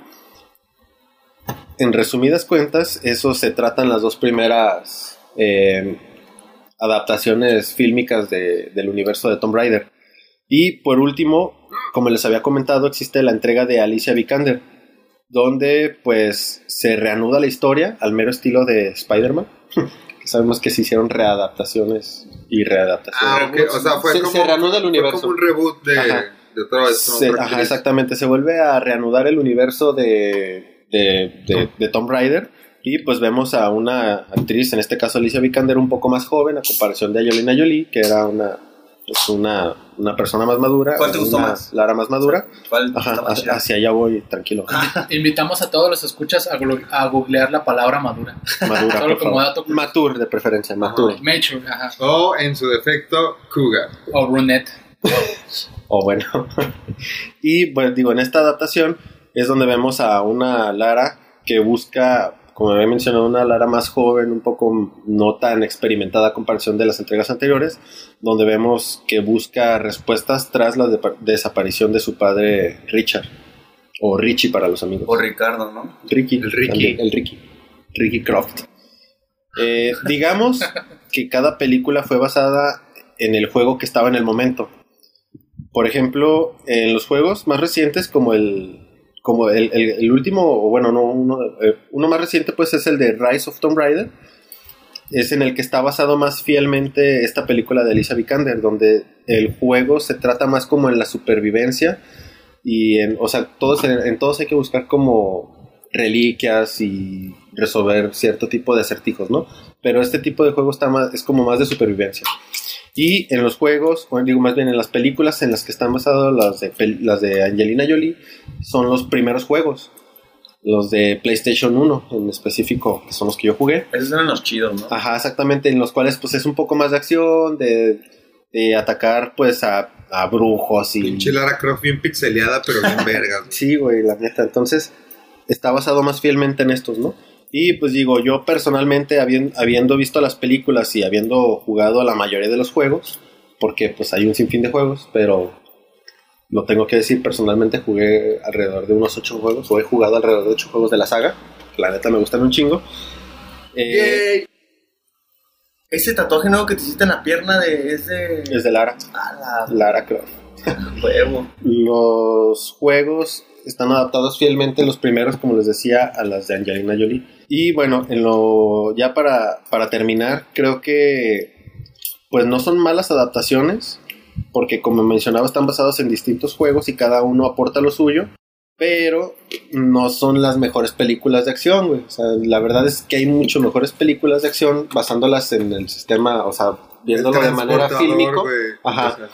[SPEAKER 6] en resumidas cuentas, eso se tratan las dos primeras eh, adaptaciones fílmicas de- del universo de Tomb Raider. Y por último, como les había comentado, existe la entrega de Alicia Vikander, donde pues se reanuda la historia al mero estilo de Spider-Man. Sabemos que se hicieron readaptaciones y readaptaciones.
[SPEAKER 5] Ah, ok. O sea, fue
[SPEAKER 6] Se-
[SPEAKER 5] como,
[SPEAKER 6] se reanuda el
[SPEAKER 5] fue
[SPEAKER 6] universo.
[SPEAKER 5] como un reboot de,
[SPEAKER 6] Ajá.
[SPEAKER 5] de otra vez. ¿no?
[SPEAKER 6] Se-
[SPEAKER 5] Otra
[SPEAKER 6] ajá, exactamente, se vuelve a reanudar el universo de, de, de, de Tomb Raider y pues vemos a una actriz, en este caso Alicia Vikander, un poco más joven a comparación de Angelina Jolie, que era una, pues, una, una persona más madura.
[SPEAKER 7] ¿Cuál te gustó
[SPEAKER 6] una
[SPEAKER 7] más?
[SPEAKER 6] Lara más madura.
[SPEAKER 7] ¿Cuál
[SPEAKER 6] Ajá, hacia, hacia allá voy, tranquilo.
[SPEAKER 4] Invitamos a todos los escuchas a, a googlear la palabra madura.
[SPEAKER 6] Madura,
[SPEAKER 4] Solo
[SPEAKER 6] por
[SPEAKER 4] como
[SPEAKER 6] favor.
[SPEAKER 4] dato.
[SPEAKER 6] Mature de preferencia, mature.
[SPEAKER 4] Mature, ajá.
[SPEAKER 5] O en su defecto, Cougar.
[SPEAKER 4] O brunette.
[SPEAKER 6] O bueno. y bueno, digo, en esta adaptación es donde vemos a una Lara que busca, como había mencionado, una Lara más joven, un poco no tan experimentada a comparación de las entregas anteriores, donde vemos que busca respuestas tras la desaparición de su padre Richard. O Richie para los amigos.
[SPEAKER 7] O Ricardo, ¿no?
[SPEAKER 6] Ricky.
[SPEAKER 5] El Ricky.
[SPEAKER 6] también, el Ricky. Ricky Croft. Eh, digamos que cada película fue basada en el juego que estaba en el momento. Por ejemplo, en los juegos más recientes como el, como el, el- último, bueno, no, uno, eh, uno más reciente pues es el de Rise of Tomb Raider. Es en el que está basado más fielmente esta película de Alicia Vikander, donde el juego se trata más como en la supervivencia y en, o sea, todos, en todos hay que buscar como reliquias y resolver cierto tipo de acertijos, ¿no? Pero este tipo de juego está más, es como más de supervivencia. Y en los juegos, o digo más bien en las películas en las que están basadas las de, las de Angelina Jolie, son los primeros juegos. Los de PlayStation 1 en específico, que son los que yo jugué.
[SPEAKER 7] Esos eran los chidos, ¿no?
[SPEAKER 6] Ajá, exactamente, en los cuales pues es un poco más de acción, de, de atacar pues a, a brujos y...
[SPEAKER 5] Pinche Lara Croft bien pixeleada, pero bien verga. güey.
[SPEAKER 6] Sí, güey, la neta. Entonces, está basado más fielmente en estos, ¿no? Y pues digo, yo personalmente, habien- habiendo visto las películas y habiendo jugado a la mayoría de los juegos, porque pues hay un sinfín de juegos, pero lo tengo que decir, personalmente jugué alrededor de unos ocho juegos, o he jugado alrededor de ocho juegos de la saga, la neta me gustan un chingo. Eh,
[SPEAKER 7] Ese tatuaje nuevo que te hiciste en la pierna de, es de...
[SPEAKER 6] es de Lara,
[SPEAKER 7] Ah,
[SPEAKER 6] Lara Croft.
[SPEAKER 7] la huevo.
[SPEAKER 6] Los juegos están adaptados fielmente, los primeros, como les decía, a las de Angelina Jolie. Y bueno, en lo, ya para, para terminar, creo que pues no son malas adaptaciones, porque como mencionaba, están basados en distintos juegos y cada uno aporta lo suyo, pero no son las mejores películas de acción, güey. O sea, la verdad es que hay mucho mejores películas de acción basándolas en el sistema, o sea, viéndolo de manera
[SPEAKER 5] güey.
[SPEAKER 6] Ajá.
[SPEAKER 5] O sea,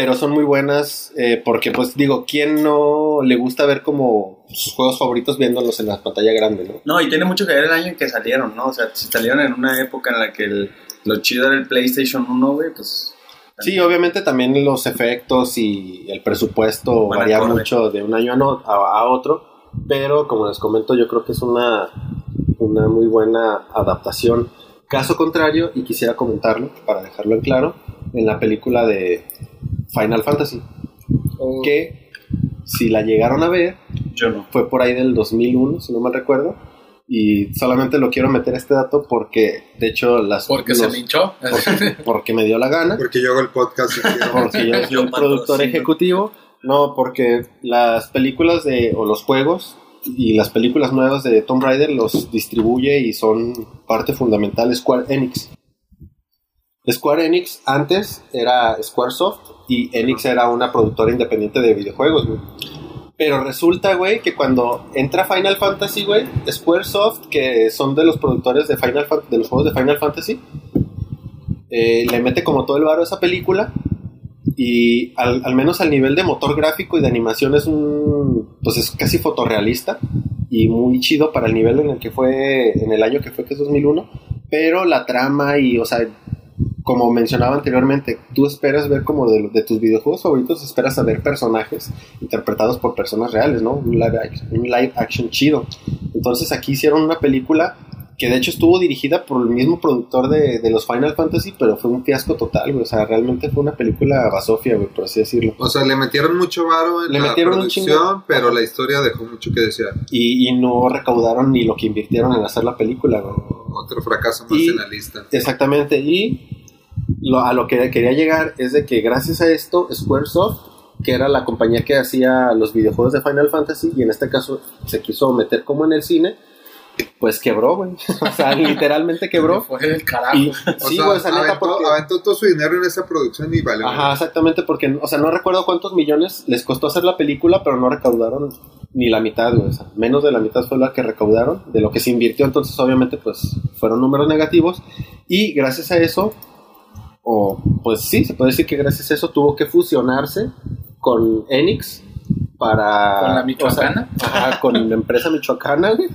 [SPEAKER 6] pero son muy buenas eh, porque pues digo, ¿quién no le gusta ver como sus juegos favoritos viéndolos en la pantalla grande, no?
[SPEAKER 7] No, y tiene mucho que ver el año en que salieron, ¿no? O sea, si salieron en una época en la que el, lo chido era el PlayStation 1, güey, pues...
[SPEAKER 6] Sí, obviamente también los efectos y el presupuesto
[SPEAKER 7] Buen
[SPEAKER 6] varía
[SPEAKER 7] acorde.
[SPEAKER 6] mucho de un año a, no- a, a otro, pero como les comento, yo creo que es una, una muy buena adaptación. Caso contrario, y quisiera comentarlo para dejarlo en claro, en la película de Final Fantasy, que si la llegaron a ver,
[SPEAKER 7] Yo no.
[SPEAKER 6] fue por ahí del 2001, si no mal recuerdo. Y solamente lo quiero meter este dato porque, de hecho, las.
[SPEAKER 4] Porque se
[SPEAKER 6] los-
[SPEAKER 4] me hinchó.
[SPEAKER 6] porque, porque me dio la gana.
[SPEAKER 5] Porque yo hago el podcast
[SPEAKER 6] Porque yo soy
[SPEAKER 7] Yo
[SPEAKER 6] el productor ejecutivo. No, porque las películas de. o los juegos y las películas nuevas de Tomb Raider los distribuye y son parte fundamental Square Enix. Square Enix antes era Squaresoft y Enix era una productora independiente de videojuegos, güey. Pero resulta, güey, que cuando entra Final Fantasy, güey, Squaresoft, que son de los productores de, Final de los juegos de Final Fantasy, eh, le mete como todo el varo a esa película y al, al menos al nivel de motor gráfico y de animación es un, pues es casi fotorrealista y muy chido para el nivel en el que fue, en el año que fue, que es 2001, pero la trama y, o sea, como mencionaba anteriormente, tú esperas ver como de, de tus videojuegos favoritos, esperas a ver personajes interpretados por personas reales, ¿no? Un live, action, un live action chido. Entonces aquí hicieron una película que de hecho estuvo dirigida por el mismo productor de, de los Final Fantasy, pero fue un fiasco total, güey. O sea, realmente fue una película basofia, güey, por así decirlo.
[SPEAKER 5] O sea, le metieron mucho varo en
[SPEAKER 6] Le
[SPEAKER 5] la
[SPEAKER 6] metieron
[SPEAKER 5] producción, pero la historia dejó mucho que desear.
[SPEAKER 6] Y, y no recaudaron ni lo que invirtieron en hacer la película, güey.
[SPEAKER 5] Otro fracaso más
[SPEAKER 6] Y-
[SPEAKER 5] en la lista.
[SPEAKER 6] Exactamente, y lo- a lo que quería llegar es de que gracias a esto, Squaresoft, que era la compañía que hacía los videojuegos de Final Fantasy, y en este caso se quiso meter como en el cine, pues quebró, güey. O sea, literalmente quebró.
[SPEAKER 4] Fue el carajo.
[SPEAKER 6] Y,
[SPEAKER 5] O
[SPEAKER 6] sí,
[SPEAKER 5] sea,
[SPEAKER 6] güey,
[SPEAKER 5] aventó,
[SPEAKER 6] porque...
[SPEAKER 5] aventó todo su dinero en esa producción y valió.
[SPEAKER 6] Ajá, exactamente, porque, o sea, no recuerdo cuántos millones les costó hacer la película, pero no recaudaron ni la mitad, güey. O sea, menos de la mitad fue la que recaudaron de lo que se invirtió, entonces obviamente pues fueron números negativos y gracias a eso, o pues sí, se puede decir que gracias a eso tuvo que fusionarse con Enix para...
[SPEAKER 4] ¿Con la
[SPEAKER 6] o sea,
[SPEAKER 4] michoacana?
[SPEAKER 6] ajá, con la empresa michoacana, güey,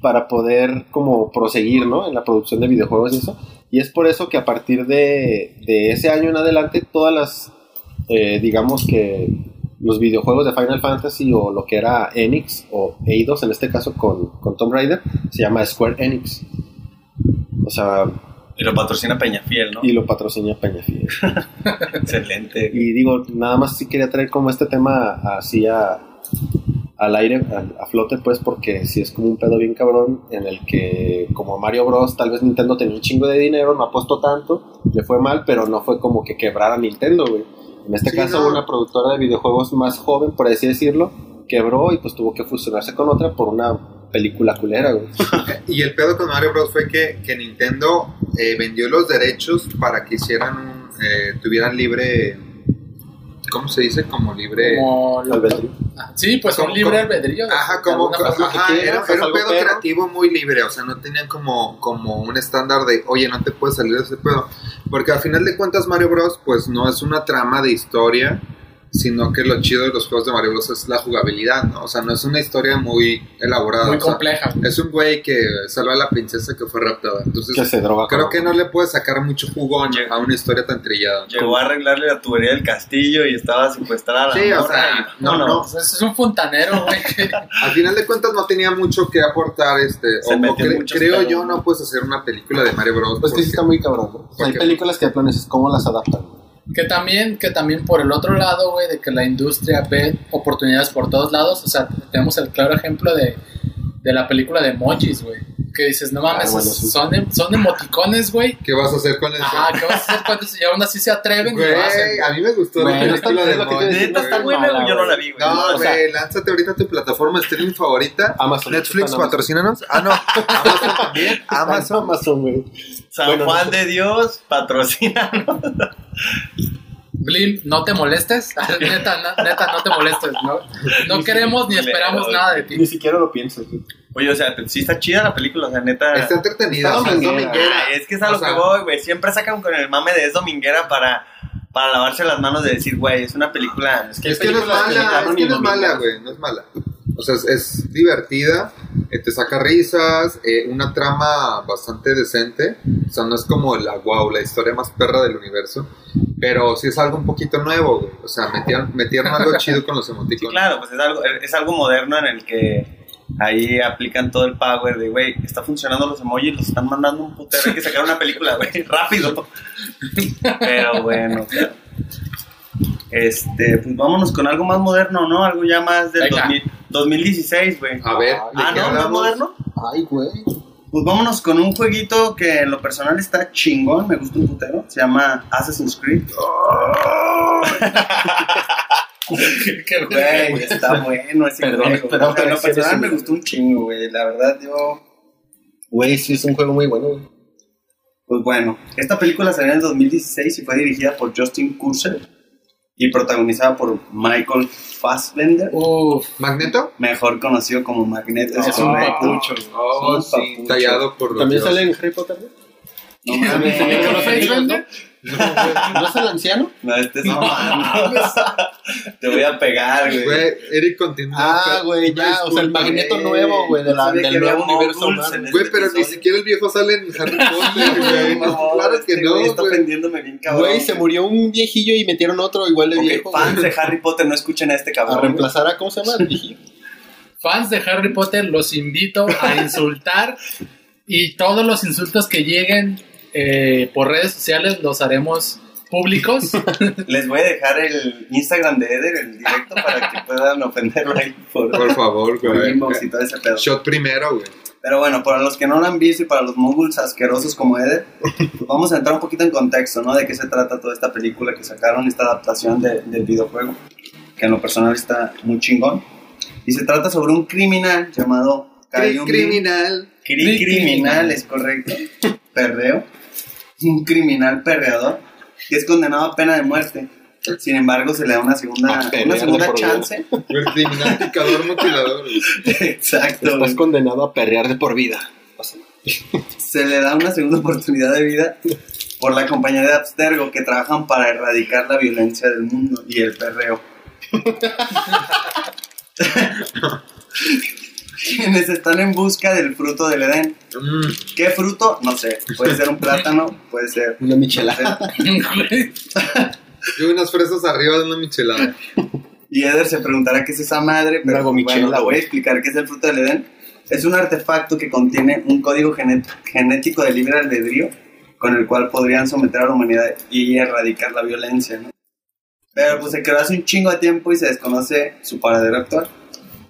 [SPEAKER 6] para poder como proseguir, ¿no? En la producción de videojuegos y eso. Y es por eso que a partir de, de ese año en adelante, todas las, eh, digamos que los videojuegos de Final Fantasy o lo que era Enix o Eidos, en este caso con, con Tomb Raider, se llama Square Enix. O sea,
[SPEAKER 7] Y lo patrocina Peñafiel, ¿no?
[SPEAKER 6] y lo patrocina Peñafiel.
[SPEAKER 7] Excelente.
[SPEAKER 6] Y digo, nada más sí quería traer como este tema así a, al aire, a, a flote, pues, porque sí es como un pedo bien cabrón en el que, como Mario Bros, tal vez Nintendo tenía un chingo de dinero, no apostó tanto, le fue mal, pero no fue como que quebrara Nintendo, güey. En este
[SPEAKER 5] Sí,
[SPEAKER 6] caso,
[SPEAKER 5] no.
[SPEAKER 6] una productora de videojuegos más joven, por así decirlo, quebró y pues tuvo que fusionarse con otra por una película culera, güey.
[SPEAKER 5] Y el pedo con Mario Bros. fue que, que Nintendo eh, vendió los derechos para que hicieran un. eh, tuvieran libre. ¿Cómo se dice? Como libre.
[SPEAKER 4] Como
[SPEAKER 6] Albedrío.
[SPEAKER 4] Ah, Sí, pues un libre
[SPEAKER 5] como-
[SPEAKER 4] albedrío.
[SPEAKER 5] Ajá, como, ajá,
[SPEAKER 6] quieras,
[SPEAKER 5] era, un pedo
[SPEAKER 6] pero-
[SPEAKER 5] creativo muy libre, o sea, no tenían como, como un estándar de, oye, no te puedes salir de ese pedo. Porque al final de cuentas Mario Bros. pues no es una trama de historia, sino que lo chido de los juegos de Mario Bros. es la jugabilidad, ¿no? O sea, no es una historia muy elaborada.
[SPEAKER 4] Muy
[SPEAKER 5] o sea,
[SPEAKER 4] compleja.
[SPEAKER 5] es un güey que salva a la princesa que fue raptada. Entonces,
[SPEAKER 6] Que se droga.
[SPEAKER 5] creo que no le puedes sacar mucho jugo a una historia tan trillada.
[SPEAKER 7] Llegó a arreglarle la tubería del castillo y estaba secuestrada.
[SPEAKER 5] Sí, o sea,
[SPEAKER 7] y-
[SPEAKER 5] no, no.
[SPEAKER 4] O sea, es un fontanero, güey.
[SPEAKER 5] Al final de cuentas no tenía mucho que aportar, este,
[SPEAKER 7] Se
[SPEAKER 5] o- cre- creo yo
[SPEAKER 7] ¿no?
[SPEAKER 5] no puedes hacer una película de Mario Bros.
[SPEAKER 6] Pues que sí está muy cabrón, ¿no? O sea, hay películas que dices, ¿cómo las adaptan?
[SPEAKER 4] Que también, que también por el otro lado, güey, de que la industria ve oportunidades por todos lados. O sea, tenemos el claro ejemplo de, de la película de emojis, güey. Que dices, no mames,
[SPEAKER 6] Ah, bueno, sí.
[SPEAKER 4] son, em- son emoticones, güey.
[SPEAKER 5] ¿Qué vas a hacer con eso?
[SPEAKER 4] Ajá, ¿qué vas a hacer cuando y aún así se atreven y
[SPEAKER 5] Güey,
[SPEAKER 4] lo hacen?
[SPEAKER 5] a mí me gustó
[SPEAKER 6] Güey,
[SPEAKER 5] la
[SPEAKER 6] no está
[SPEAKER 5] película de
[SPEAKER 6] te
[SPEAKER 7] Neta, está buena, güey, yo no la vi, güey.
[SPEAKER 5] No,
[SPEAKER 6] O sea-
[SPEAKER 5] güey, lánzate ahorita tu plataforma streaming favorita.
[SPEAKER 6] Amazon.
[SPEAKER 5] Netflix, patrocínanos. Ah, no. Amazon también.
[SPEAKER 6] Amazon, Amazon, güey.
[SPEAKER 7] San
[SPEAKER 6] Bueno,
[SPEAKER 7] Juan
[SPEAKER 6] no.
[SPEAKER 7] de Dios, patrocina.
[SPEAKER 4] Blim, no te molestes. neta, na- neta, no te molestes. No, no queremos ni esperamos nada de ti.
[SPEAKER 6] Ni siquiera lo piensas, güey.
[SPEAKER 7] Oye, o sea, sí está chida la película, o sea, neta.
[SPEAKER 5] Está entretenida.
[SPEAKER 6] Está dominguera.
[SPEAKER 7] Ay, es que es a lo
[SPEAKER 5] O sea,
[SPEAKER 7] que voy, güey. Siempre sacan con el mame de es dominguera para, para lavarse las manos de decir, güey, es una película. Es que
[SPEAKER 5] Es que no es mala, es que no es mala, güey, no es mala. O sea, es, es divertida, eh, te saca risas, eh, una trama bastante decente. O sea, no es como la wow, la historia más perra del universo. Pero sí es algo un poquito nuevo, güey. O sea, metieron, metieron algo chido con los
[SPEAKER 7] Sí,
[SPEAKER 5] emoticones.
[SPEAKER 7] claro, pues es algo, es algo moderno en el que ahí aplican todo el power de, güey, está funcionando los emojis, los están mandando un putero, hay que sacar una película, güey, rápido. Pero bueno, este, pues vámonos con algo más moderno, ¿no? Algo ya más del
[SPEAKER 4] Venga.
[SPEAKER 7] 2000 2016, güey.
[SPEAKER 5] A ver,
[SPEAKER 6] Ah,
[SPEAKER 5] ¿de
[SPEAKER 7] Ah,
[SPEAKER 5] qué
[SPEAKER 7] ¿no? ¿No es
[SPEAKER 5] hablamos?
[SPEAKER 7] moderno?
[SPEAKER 6] Ay, güey.
[SPEAKER 7] Pues vámonos con un jueguito que en lo personal está chingón, me gusta un putero. Se llama Assassin's Creed.
[SPEAKER 4] Qué
[SPEAKER 7] Güey, está bueno ese
[SPEAKER 6] Perdón,
[SPEAKER 7] juego.
[SPEAKER 6] perdón,
[SPEAKER 7] O sea, en lo
[SPEAKER 6] pero
[SPEAKER 7] personal me gustó un chingo, güey. La verdad, yo.
[SPEAKER 6] Güey, sí es un juego muy bueno, güey.
[SPEAKER 7] Pues bueno, esta película salió en el 2016 y fue dirigida por Justin Kurzel y protagonizada por Michael Fassbender,
[SPEAKER 4] Uf,
[SPEAKER 5] ¿Magneto?
[SPEAKER 7] mejor conocido como Magneto.
[SPEAKER 4] es un papucho.
[SPEAKER 5] Oh, sí, tallado por los
[SPEAKER 6] ¿También sale en Harry Potter?
[SPEAKER 7] No mames,
[SPEAKER 6] También anillos, ¿no? ¿No es el anciano?
[SPEAKER 7] no, este es Te voy a pegar, güey.
[SPEAKER 5] Güey, Eric continúa.
[SPEAKER 6] Ah, güey, ya, o sea, el magneto nuevo, güey, de la,
[SPEAKER 7] que
[SPEAKER 6] del nuevo universo
[SPEAKER 7] este
[SPEAKER 5] Güey, pero ni siquiera el viejo sale en Harry Potter, güey.
[SPEAKER 7] No,
[SPEAKER 5] claro
[SPEAKER 7] este
[SPEAKER 5] que no,
[SPEAKER 7] güey Está
[SPEAKER 5] güey.
[SPEAKER 7] ofendiéndome bien cabrón.
[SPEAKER 6] Güey, se murió un viejillo y metieron otro igual de
[SPEAKER 7] Ok,
[SPEAKER 6] viejo.
[SPEAKER 7] fans
[SPEAKER 6] güey.
[SPEAKER 7] de Harry Potter, no escuchen a este cabrón.
[SPEAKER 6] A reemplazar a, ¿cómo se llama? El viejillo.
[SPEAKER 4] Fans de Harry Potter, los invito a insultar y todos los insultos que lleguen eh, por redes sociales los haremos públicos.
[SPEAKER 7] Les voy a dejar el Instagram de Eder, el directo, para que puedan ofenderlo ahí por,
[SPEAKER 5] Por favor, güey.
[SPEAKER 7] inbox y todo ese pedo.
[SPEAKER 5] Shot primero, güey.
[SPEAKER 7] Pero bueno, para los que no lo han visto y para los moguls asquerosos como Eder, pues vamos a entrar un poquito en contexto, ¿no? De qué se trata toda esta película que sacaron, esta adaptación de- del videojuego, que en lo personal está muy chingón. Y se trata sobre un criminal llamado Kayumi-
[SPEAKER 5] Criminal.
[SPEAKER 7] Cri- criminal, es correcto. Perreo. Un criminal perreador que es condenado a pena de muerte. Sin embargo, se le da una segunda, una segunda chance.
[SPEAKER 5] El criminal picador mutilador.
[SPEAKER 7] Exacto.
[SPEAKER 6] Estás
[SPEAKER 7] güey.
[SPEAKER 6] condenado a perrear de por vida.
[SPEAKER 7] Se le da una segunda oportunidad de vida por la compañía de Abstergo que trabajan para erradicar la violencia del mundo y el perreo. Quienes están en busca del fruto del Edén.
[SPEAKER 5] Mm,
[SPEAKER 7] ¿Qué fruto? No sé. Puede ser un plátano, puede ser.
[SPEAKER 6] Una michelada.
[SPEAKER 5] Yo unas fresas arriba de una michelada.
[SPEAKER 7] Y Eder se preguntará qué es esa madre, pero bueno, le voy a explicar qué es el fruto del Edén. Es un artefacto que contiene un código genético de libre albedrío con el cual podrían someter a la humanidad y erradicar la violencia, ¿no? Pero pues se creó hace un chingo de tiempo y se desconoce su paradero actual.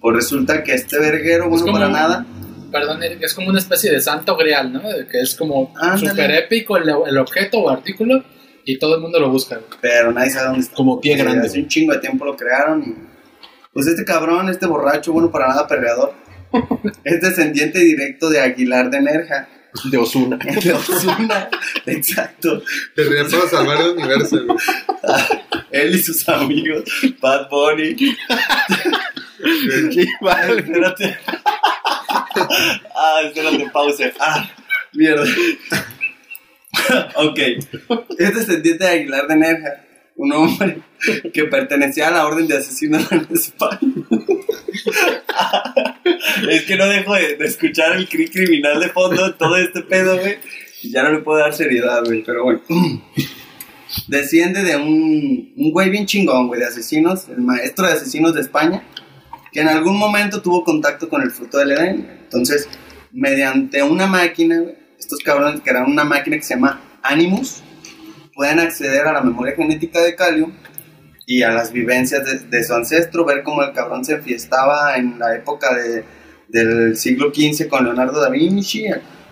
[SPEAKER 7] Pues resulta que este verguero, bueno,
[SPEAKER 4] como-
[SPEAKER 7] para nada,
[SPEAKER 4] Perdón, es como una especie de santo grial, ¿no? Que es como súper épico el, el objeto o artículo y todo el mundo lo busca. güey.
[SPEAKER 7] pero nadie sabe dónde está.
[SPEAKER 6] Como pie
[SPEAKER 7] O sea,
[SPEAKER 6] grande.
[SPEAKER 7] Hace un chingo de tiempo lo crearon y Pues este cabrón, este borracho, bueno, para nada perreador, es descendiente directo de Aguilar de Nerja.
[SPEAKER 6] De Osuna.
[SPEAKER 7] De Ozuna, exacto.
[SPEAKER 5] Te ríen para salvar el universo, güey.
[SPEAKER 7] Él y sus amigos, Bad Bunny. Ah, espérate. ah, espérate, pause. Ah, mierda. ok. Es descendiente de Aguilar de Nerja, un hombre que pertenecía a la orden de asesinos en España. es que no dejo de, de escuchar el cri criminal de fondo, todo este pedo, güey. Y ya no le puedo dar seriedad, güey, pero bueno. Desciende de un, un güey bien chingón, güey, de asesinos, el maestro de asesinos de España, que en algún momento tuvo contacto con el fruto del Edén. Entonces, mediante una máquina, estos cabrones que eran una máquina que se llama Animus, pueden acceder a la memoria genética de Calium y a las vivencias de, su ancestro, ver cómo el cabrón se fiestaba en la época de, del siglo XV con Leonardo da Vinci,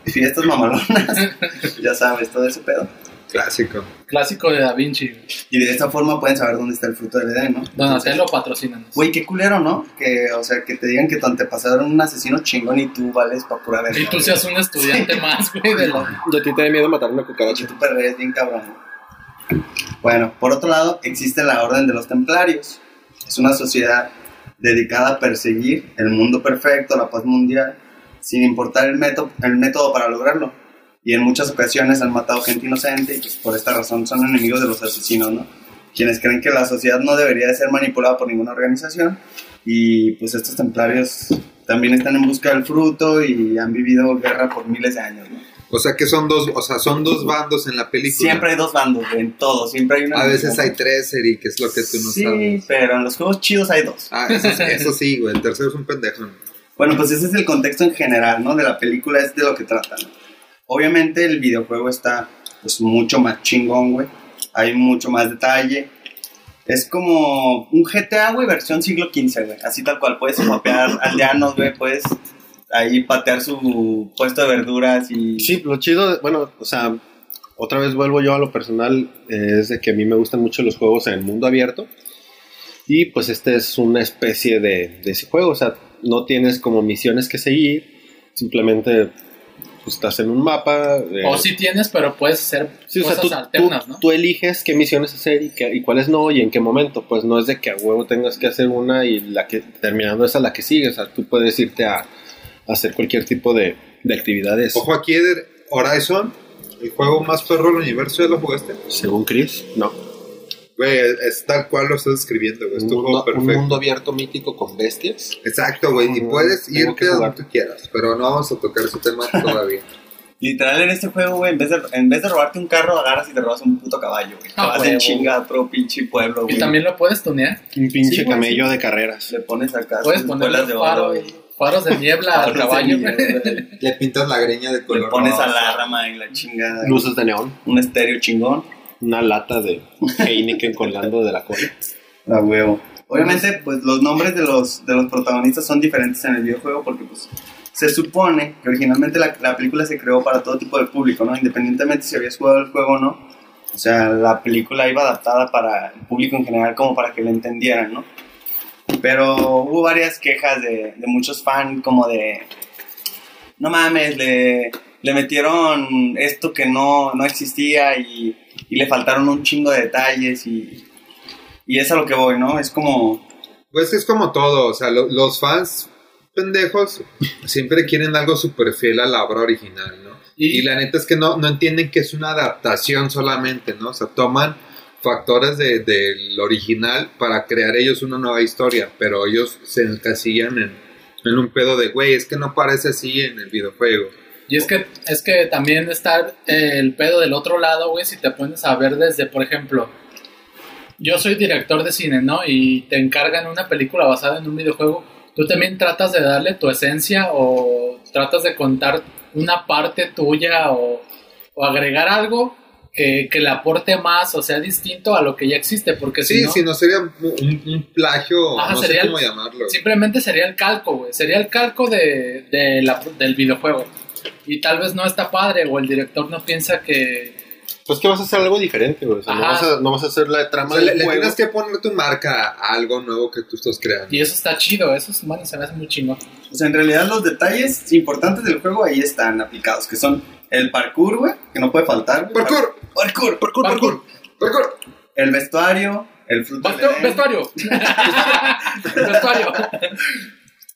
[SPEAKER 7] fiestas mamalonas, ya sabes, todo ese pedo.
[SPEAKER 5] Clásico.
[SPEAKER 4] Clásico de Da Vinci.
[SPEAKER 7] Y de esta forma pueden saber dónde está el fruto del Edén, ¿no?
[SPEAKER 4] Donatello patrocina.
[SPEAKER 7] Güey, qué culero, ¿no? Que, o sea, que te digan que tu antepasado era un asesino chingón y tú vales pa' pura verga.
[SPEAKER 4] Y tú seas un estudiante más, güey, de la...
[SPEAKER 6] ¿Y a ti te da miedo matar una
[SPEAKER 7] Y
[SPEAKER 6] cucaracha?
[SPEAKER 7] tú perrees bien cabrón. Bueno, por otro lado, existe la Orden de los Templarios. Es una sociedad dedicada a perseguir el mundo perfecto, la paz mundial, sin importar el método, el método para lograrlo. Y en muchas ocasiones han matado gente inocente y pues, por esta razón son enemigos de los asesinos, ¿no? Quienes creen que la sociedad no debería de ser manipulada por ninguna organización y pues estos templarios también están en busca del fruto y han vivido guerra por miles de años, ¿no?
[SPEAKER 5] O sea que son dos, o sea, son dos bandos en la película.
[SPEAKER 7] Siempre hay dos bandos, en todo, siempre hay una...
[SPEAKER 5] A veces hay tres, Eri, que es lo que tú no
[SPEAKER 7] sí,
[SPEAKER 5] sabes.
[SPEAKER 7] pero en los juegos chidos hay dos.
[SPEAKER 5] Ah, eso, sí- eso sí, güey. El tercero es un pendejo.
[SPEAKER 7] Bueno, pues ese es el contexto en general, ¿no? De la película, es de lo que trata, ¿no? Obviamente el videojuego está, pues, mucho más chingón, güey. Hay mucho más detalle. Es como un GTA, güey, versión siglo XV, güey. Así tal cual, puedes mapear aldeanos, güey, puedes ahí patear su puesto de verduras y...
[SPEAKER 6] Sí, lo chido, bueno, o sea, otra vez vuelvo yo a lo personal, eh, es de que a mí me gustan mucho los juegos en el mundo abierto. Y pues este es una especie de, de ese juego, o sea, no tienes como misiones que seguir, simplemente pues, estás en un mapa. eh,
[SPEAKER 4] O sí tienes, pero puedes hacer
[SPEAKER 6] Sí, o sea,
[SPEAKER 4] cosas
[SPEAKER 6] tú,
[SPEAKER 4] alternas,
[SPEAKER 6] tú-
[SPEAKER 4] ¿no?
[SPEAKER 6] tú eliges qué misiones hacer y, qué- y cuáles no y en qué momento. Pues no es de que a huevo tengas que hacer una y la que terminando esa la que sigue. O sea, tú puedes irte a, a hacer cualquier tipo de, de actividades.
[SPEAKER 5] Ojo aquí, Eder, Horizon, el juego más perro del universo, ¿ya lo jugaste?
[SPEAKER 6] Según Chris, no.
[SPEAKER 5] Güey, es tal cual lo estás describiendo, güey. Es
[SPEAKER 6] Un
[SPEAKER 5] tu
[SPEAKER 6] mundo,
[SPEAKER 5] juego
[SPEAKER 6] un
[SPEAKER 5] perfecto.
[SPEAKER 6] mundo abierto mítico con bestias.
[SPEAKER 5] Exacto, güey. Y puedes
[SPEAKER 6] tengo
[SPEAKER 5] irte a donde tú quieras, pero no vamos a tocar ese tema todavía.
[SPEAKER 7] Literal, en este juego, güey, en vez, de, en vez de robarte un carro, agarras y te robas un puto caballo, güey. Te
[SPEAKER 4] Ah,
[SPEAKER 7] vas en chinga a otro pinche pueblo, güey.
[SPEAKER 4] Y también lo puedes tunear.
[SPEAKER 6] Un pinche
[SPEAKER 7] Sí,
[SPEAKER 6] camello
[SPEAKER 7] sí.
[SPEAKER 6] de carreras.
[SPEAKER 7] Le pones acá
[SPEAKER 4] Puedes ponerle
[SPEAKER 7] de oro,
[SPEAKER 4] faro-
[SPEAKER 7] güey.
[SPEAKER 4] faros de niebla al caballo.
[SPEAKER 7] güey.
[SPEAKER 5] Le pintas la greña de color
[SPEAKER 7] Le pones
[SPEAKER 5] rosa.
[SPEAKER 7] alarma y la chingada.
[SPEAKER 6] Luces de neón.
[SPEAKER 7] Un estéreo chingón.
[SPEAKER 6] Una lata de Heineken colgando de la cola.
[SPEAKER 7] A huevo. Obviamente, pues los nombres de los, de los protagonistas son diferentes en el videojuego porque, pues, se supone que originalmente la, la película se creó para todo tipo de público, ¿no? Independientemente si habías jugado el juego o no. O sea, la película iba adaptada para el público en general como para que la entendieran, ¿no? Pero hubo varias quejas de, de muchos fans como de... No mames, le, le metieron esto que no, no existía y, y le faltaron un chingo de detalles y, y es a lo que voy, ¿no? Es como...
[SPEAKER 5] Pues es como todo, o sea, lo- los fans pendejos siempre quieren algo súper fiel a la obra original, ¿no?
[SPEAKER 4] Y-
[SPEAKER 5] Y, la neta es que no, no entienden que es una adaptación solamente, ¿no? O sea, toman factores de- del original para crear ellos una nueva historia, pero ellos se encasillan en, en un pedo de, güey, es que no parece así en el videojuego.
[SPEAKER 4] Y es que, es que también está el pedo del otro lado, güey, si te pones a ver desde, por ejemplo, yo soy director de cine, ¿no? Y te encargan una película basada en un videojuego, tú también tratas de darle tu esencia o tratas de contar una parte tuya o, o agregar algo que, que le aporte más o sea distinto a lo que ya existe, porque si
[SPEAKER 5] Sí,
[SPEAKER 4] no,
[SPEAKER 5] si no sería un, un plagio,
[SPEAKER 4] Ajá,
[SPEAKER 5] no sé
[SPEAKER 4] el-
[SPEAKER 5] cómo llamarlo.
[SPEAKER 4] simplemente sería el calco, güey, sería el calco de, de la- del videojuego. Y tal vez no está padre o el director no piensa que,
[SPEAKER 6] Pues que vas a hacer algo diferente, güey. O sea, no vas, a, no vas a hacer la
[SPEAKER 5] O
[SPEAKER 6] trama
[SPEAKER 5] sea, le,
[SPEAKER 6] del
[SPEAKER 5] le
[SPEAKER 6] juego.
[SPEAKER 5] tienes que poner tu marca a algo nuevo que tú estás creando.
[SPEAKER 4] Y eso está chido, eso es, bueno, se me hace muy chingón.
[SPEAKER 7] O sea, en realidad los detalles importantes del juego ahí están aplicados, que son el parkour, güey, que no puede faltar. güey.
[SPEAKER 5] ¡Parkour!
[SPEAKER 7] Parkour.
[SPEAKER 5] ¡Parkour, parkour! ¡Parkour!
[SPEAKER 7] El vestuario, el fruto
[SPEAKER 4] vestuario. vestuario.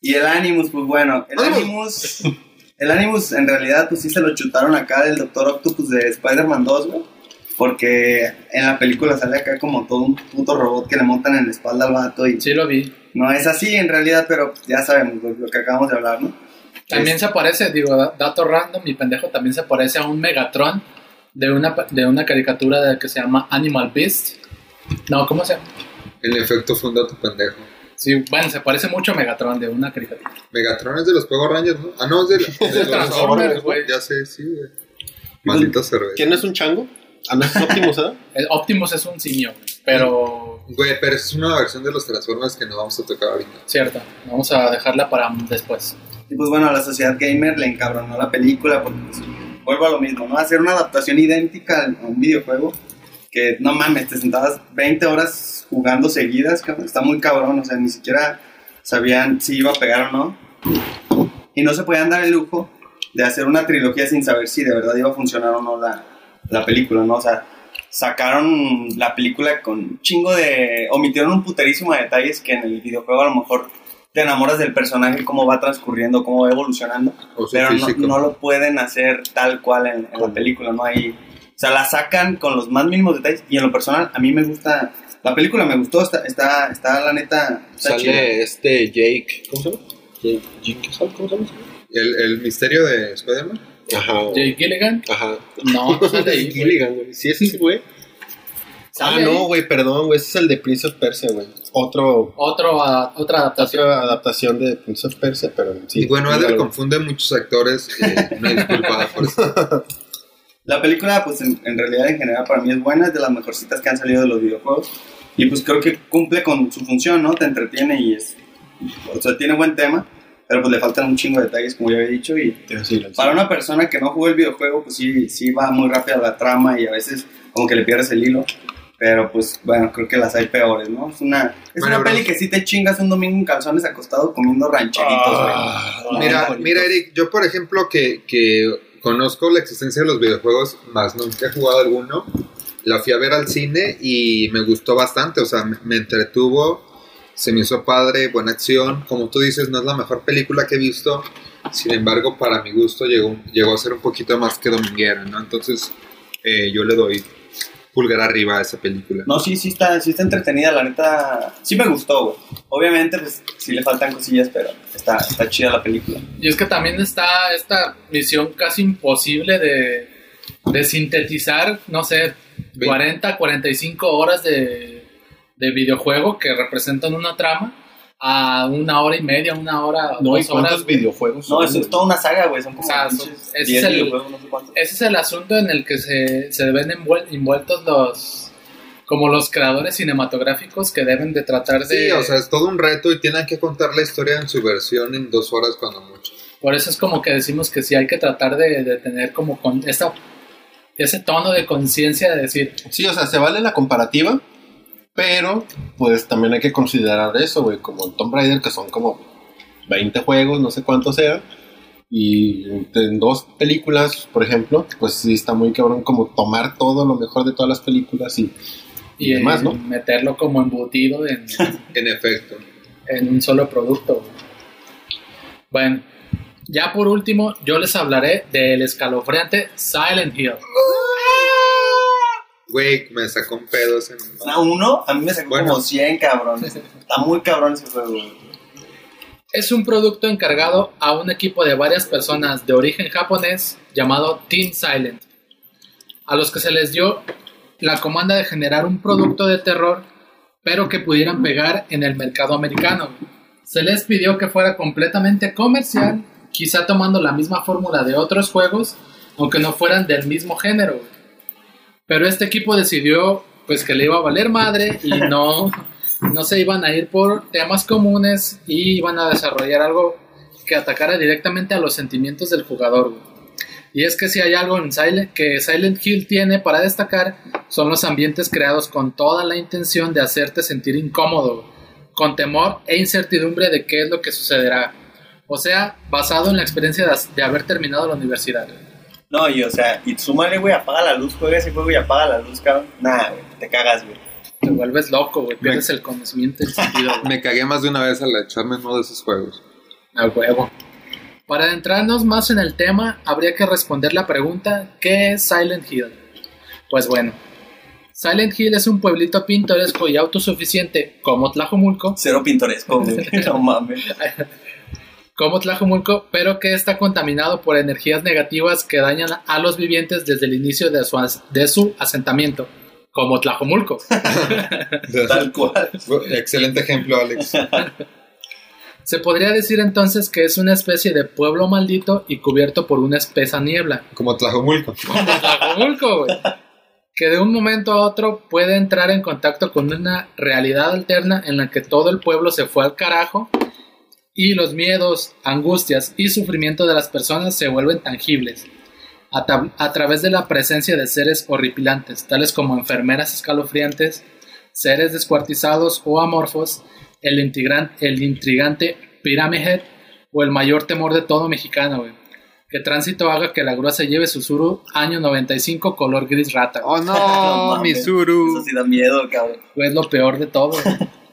[SPEAKER 7] y el Animus, pues bueno, el
[SPEAKER 5] Animus.
[SPEAKER 7] El Animus en realidad pues sí se lo chutaron acá del Doctor Octopus de Spider-Man 2, güey. Porque en la película sale acá como todo un puto robot que le montan en la espalda al vato y
[SPEAKER 4] Sí, lo vi.
[SPEAKER 7] no es así en realidad, pero ya sabemos lo, lo que acabamos de hablar, ¿no?
[SPEAKER 4] También se parece, digo, da- dato random, mi pendejo también se parece a un Megatron de una, de una caricatura de, que se llama Animal Beast. No, ¿cómo se llama?
[SPEAKER 5] En efecto, fue un dato pendejo.
[SPEAKER 4] Sí, bueno, se parece mucho a Megatron de una caricatura.
[SPEAKER 5] Megatron es de los Power Rangers, ¿no? Ah, no, es de, los
[SPEAKER 4] Transformers, güey.
[SPEAKER 5] Ya sé, sí, güey. Maldita cerveza.
[SPEAKER 6] ¿Quién es un chango? Ah, no, es Optimus, ¿eh?
[SPEAKER 4] El Optimus es un simio, pero
[SPEAKER 5] Güey, pero es una versión de los Transformers que no vamos a tocar ahorita.
[SPEAKER 4] cierto, vamos a dejarla para después.
[SPEAKER 7] Y pues bueno, a la sociedad gamer le encabronó la película porque pues, vuelvo a lo mismo, ¿no? Hacer una adaptación idéntica a un videojuego que no mames, te sentabas 20 horas jugando seguidas, cabrón, está muy cabrón, o sea, ni siquiera sabían si iba a pegar o no. Y no se podían dar el lujo de hacer una trilogía sin saber si de verdad iba a funcionar o no la, la película, ¿no? O sea, sacaron la película con un chingo de... omitieron un puterísimo de detalles que en el videojuego a lo mejor te enamoras del personaje, cómo va transcurriendo, cómo va evolucionando,
[SPEAKER 5] O
[SPEAKER 7] pero no lo pueden hacer tal cual en, en la película, ¿no? Hay, o sea, la sacan con los más mínimos detalles y en lo personal a mí me gusta, la película me gustó, está, está, está la neta, está chida.
[SPEAKER 6] Sale este Jake. ¿Cómo se llama? Jake Gyllenhaal, ¿cómo se llama?
[SPEAKER 5] ¿El, el misterio de Spider-Man?
[SPEAKER 6] Ajá.
[SPEAKER 4] Jake Gilligan,
[SPEAKER 6] Ajá.
[SPEAKER 4] no, no sale ahí, güey.
[SPEAKER 6] Gilligan, güey. Sí, ese sí, güey. Ah, no, güey, perdón, güey. Ese es el de Prince of Persia, güey. Otro,
[SPEAKER 4] Otro, ah, otra adaptación.
[SPEAKER 6] otra adaptación de Prince of Persia, pero sí.
[SPEAKER 5] y bueno,
[SPEAKER 6] dígalo.
[SPEAKER 5] confunde muchos actores. eh, una disculpa por eso.
[SPEAKER 7] La película, pues en, en realidad en general para mí es buena, es de las mejorcitas que han salido de los videojuegos. Y pues creo que cumple con su función, ¿no? Te entretiene y es. O sea, tiene buen tema, pero pues le faltan un chingo de detalles, como ya había dicho. Y
[SPEAKER 6] Sí,
[SPEAKER 7] para una persona que no jugó el videojuego, pues sí, sí va muy rápido la trama y a veces como que le pierdes el hilo. Pero pues bueno, creo que las hay peores, ¿no? Es una, es
[SPEAKER 5] Bueno,
[SPEAKER 7] una
[SPEAKER 5] bro.
[SPEAKER 7] peli que sí te chingas un domingo en calzones acostado comiendo rancheritos, güey.
[SPEAKER 6] Ah,
[SPEAKER 5] Mira, mira, Eric, yo por ejemplo que, que conozco la existencia de los videojuegos, más nunca he jugado alguno, la fui a ver al cine y me gustó bastante, o sea, me, entretuvo, se me hizo padre, buena acción, como tú dices, no es la mejor película que he visto, sin embargo, para mi gusto llegó, llegó a ser un poquito más que dominguera, ¿no? Entonces, eh, yo le doy pulgar arriba a esa película.
[SPEAKER 7] No, sí, sí está, sí está entretenida, la neta. Sí me gustó, güey. Obviamente, pues sí le faltan cosillas, pero está, está chida la película.
[SPEAKER 4] Y es que también está esta misión casi imposible de, de sintetizar, no sé,
[SPEAKER 5] Ve-
[SPEAKER 4] 40, 45 horas de, de videojuego que representan una trama a una hora y media, una hora,
[SPEAKER 6] No, ¿y
[SPEAKER 4] dos horas.
[SPEAKER 6] cuántos videojuegos?
[SPEAKER 7] No, eso es toda una saga, güey. Son como
[SPEAKER 4] O sea, son- ese
[SPEAKER 7] 10
[SPEAKER 4] es el-
[SPEAKER 7] videojuegos, no sé cuántos.
[SPEAKER 4] Ese es el asunto en el que se, se ven envuel- envueltos los como los creadores cinematográficos que deben de tratar de
[SPEAKER 5] Sí, o sea, es todo un reto y tienen que contar la historia en su versión en dos horas cuando mucho.
[SPEAKER 4] Por eso es como que decimos que sí hay que tratar de, de tener como con esa, ese tono de conciencia de decir,
[SPEAKER 6] Sí, o sea, se vale la comparativa, pero pues también hay que considerar eso, güey, como el Tomb Raider, que son como 20 juegos, no sé cuántos sean, y en dos películas, por ejemplo, pues sí está muy cabrón como tomar todo lo mejor de todas las películas y, y demás,
[SPEAKER 4] eh,
[SPEAKER 6] ¿no?
[SPEAKER 4] meterlo como embutido en,
[SPEAKER 5] En efecto.
[SPEAKER 4] en un solo producto. Bueno, ya por último, yo les hablaré del escalofriante Silent Hill.
[SPEAKER 5] Güey, me sacó un pedo ese.
[SPEAKER 7] A uno, a mí me sacó
[SPEAKER 5] Bueno.
[SPEAKER 7] como 100 cabrones. Está muy cabrón ese juego.
[SPEAKER 4] Es un producto encargado a un equipo de varias personas de origen japonés llamado Team Silent, a los que se les dio la comanda de generar un producto de terror, pero que pudieran pegar en el mercado americano. Se les pidió que fuera completamente comercial, quizá tomando la misma fórmula de otros juegos, aunque no fueran del mismo género. Pero este equipo decidió pues que le iba a valer madre y no, no se iban a ir por temas comunes y iban a desarrollar algo que atacara directamente a los sentimientos del jugador. güey. Y es que si hay algo en Silent, que Silent Hill tiene para destacar, son los ambientes creados con toda la intención de hacerte sentir incómodo, con temor e incertidumbre de qué es lo que sucederá. O sea, basado en la experiencia de, de haber terminado la universidad.
[SPEAKER 7] No, y o sea, y súmale, güey, apaga la luz, juega ese juego y apaga la luz, cabrón. Nah, güey, te cagas, güey.
[SPEAKER 4] Te vuelves loco, güey, pierdes el conocimiento el sentido. güey.
[SPEAKER 5] Me cagué más de una vez al echarme uno de esos juegos.
[SPEAKER 4] A huevo. Para adentrarnos más en el tema, habría que responder la pregunta, ¿qué es Silent Hill? Pues bueno, Silent Hill es un pueblito pintoresco y autosuficiente como Tlajomulco,
[SPEAKER 7] Cero pintoresco, güey. No mames.
[SPEAKER 4] como Tlajomulco, pero que está contaminado por energías negativas que dañan a los vivientes desde el inicio de su, as- de su asentamiento, como Tlajomulco.
[SPEAKER 7] Tal cual.
[SPEAKER 5] Excelente ejemplo, Alex.
[SPEAKER 4] Se podría decir entonces que es una especie de pueblo maldito y cubierto por una espesa niebla.
[SPEAKER 5] Como Tlajomulco.
[SPEAKER 4] como Tlajomulco, güey. Que de un momento a otro puede entrar en contacto con una realidad alterna en la que todo el pueblo se fue al carajo y los miedos, angustias y sufrimiento de las personas se vuelven tangibles a, tab- a través de la presencia de seres horripilantes, tales como enfermeras escalofriantes, seres descuartizados o amorfos, el, integran- el intrigante Pyramid o el mayor temor de todo mexicano, güey. Que tránsito haga que la grúa se lleve Susuru año 95 color gris rata. güey.
[SPEAKER 5] Oh no,
[SPEAKER 7] mames.
[SPEAKER 5] Misuru.
[SPEAKER 7] Eso sí da miedo, cabrón.
[SPEAKER 4] Güey, es lo peor de todo. güey.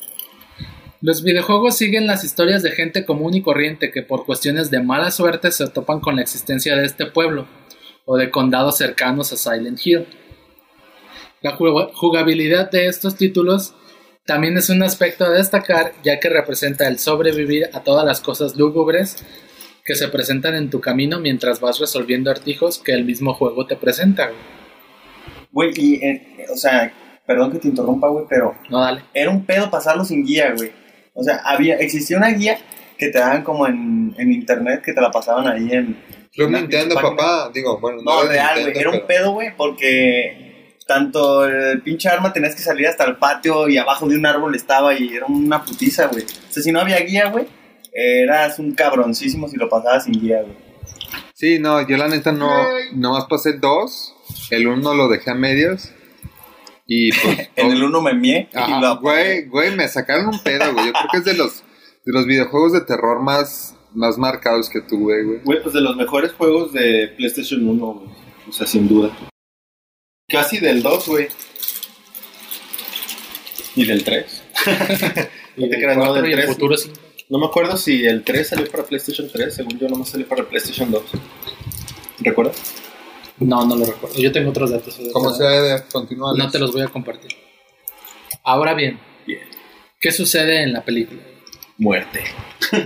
[SPEAKER 4] Los videojuegos siguen las historias de gente común y corriente que por cuestiones de mala suerte se topan con la existencia de este pueblo o de condados cercanos a Silent Hill. La ju- jugabilidad de estos títulos también es un aspecto a destacar ya que representa el sobrevivir a todas las cosas lúgubres que se presentan en tu camino mientras vas resolviendo artijos que el mismo juego te presenta. güey.
[SPEAKER 7] Güey, y, eh, o sea, perdón que te interrumpa, güey, pero
[SPEAKER 4] No, dale.
[SPEAKER 7] era un pedo pasarlo sin guía, güey. O sea, había, existía una guía que te daban como en, en internet, que te la pasaban ahí en...
[SPEAKER 5] Club Nintendo,
[SPEAKER 7] página.
[SPEAKER 5] papá. Digo, bueno,
[SPEAKER 7] No,
[SPEAKER 5] de
[SPEAKER 7] real, güey. Era un pedo, güey, porque tanto el pinche arma tenías que salir hasta el patio y abajo de un árbol estaba y era una putiza, güey. O sea, si no había guía, güey, eras un cabroncísimo si lo pasabas sin guía, güey.
[SPEAKER 5] Sí, no, yo la neta no. Nomás pasé dos. El uno lo dejé a medias. Y pues.
[SPEAKER 7] En el uno me mié y
[SPEAKER 5] Ajá, güey, güey, me sacaron un pedo, güey. Yo creo que es de los, de los videojuegos de terror más, más marcados que tuve, güey.
[SPEAKER 6] Güey, pues de los mejores juegos de PlayStation 1, güey. O sea, sin duda. Casi del 2, güey. Y del 3.
[SPEAKER 4] Y
[SPEAKER 6] te creas, no, del
[SPEAKER 4] y el
[SPEAKER 6] tres.
[SPEAKER 4] futuro sí.
[SPEAKER 6] No me acuerdo si el 3 salió para PlayStation 3. Según yo, nomás salió para PlayStation 2. ¿Recuerdas?
[SPEAKER 4] No, no lo recuerdo. Yo tengo otros datos.
[SPEAKER 5] Como sea de continuar.
[SPEAKER 4] No te los voy a compartir. Ahora bien, ¿qué sucede en la película?
[SPEAKER 6] Muerte.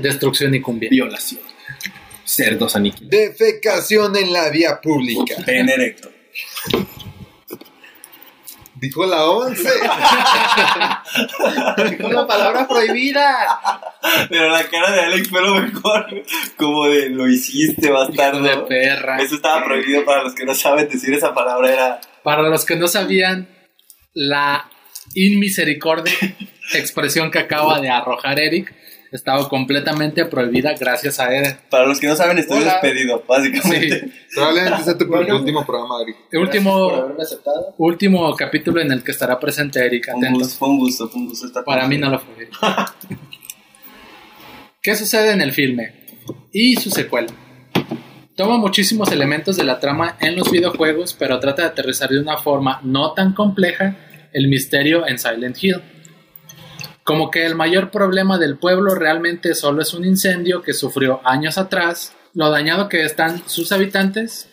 [SPEAKER 4] Destrucción y cumbia.
[SPEAKER 6] Violación. Cerdos aniquilados.
[SPEAKER 5] Defecación en la vía pública.
[SPEAKER 7] Pene erecto.
[SPEAKER 5] Dijo la 11.
[SPEAKER 6] Dijo la palabra prohibida.
[SPEAKER 7] Pero la cara de Alex fue lo mejor. Como de lo hiciste,
[SPEAKER 4] Hijo de
[SPEAKER 7] bastardo.
[SPEAKER 4] perra.
[SPEAKER 7] Eso estaba prohibido para los que no saben decir esa palabra. Era
[SPEAKER 4] Para los que no sabían, la inmisericordia expresión que acaba de arrojar Eric estaba completamente prohibida gracias a él.
[SPEAKER 7] Para los que no saben, estoy
[SPEAKER 6] Hola.
[SPEAKER 7] despedido, básicamente.
[SPEAKER 4] Sí.
[SPEAKER 5] Probablemente sea tu último programa.
[SPEAKER 6] Por
[SPEAKER 4] Último,
[SPEAKER 6] haberme aceptado.
[SPEAKER 4] último capítulo en el que estará presente Eric.
[SPEAKER 7] Fue un, gusto, fue un gusto, fue un gusto estar
[SPEAKER 4] Para mí no lo fue. ¿Qué sucede en el filme? Y su secuela. Toma muchísimos elementos de la trama en los videojuegos, pero trata de aterrizar de una forma no tan compleja el misterio en Silent Hill. Como que el mayor problema del pueblo realmente solo es un incendio que sufrió años atrás, lo dañado que están sus habitantes,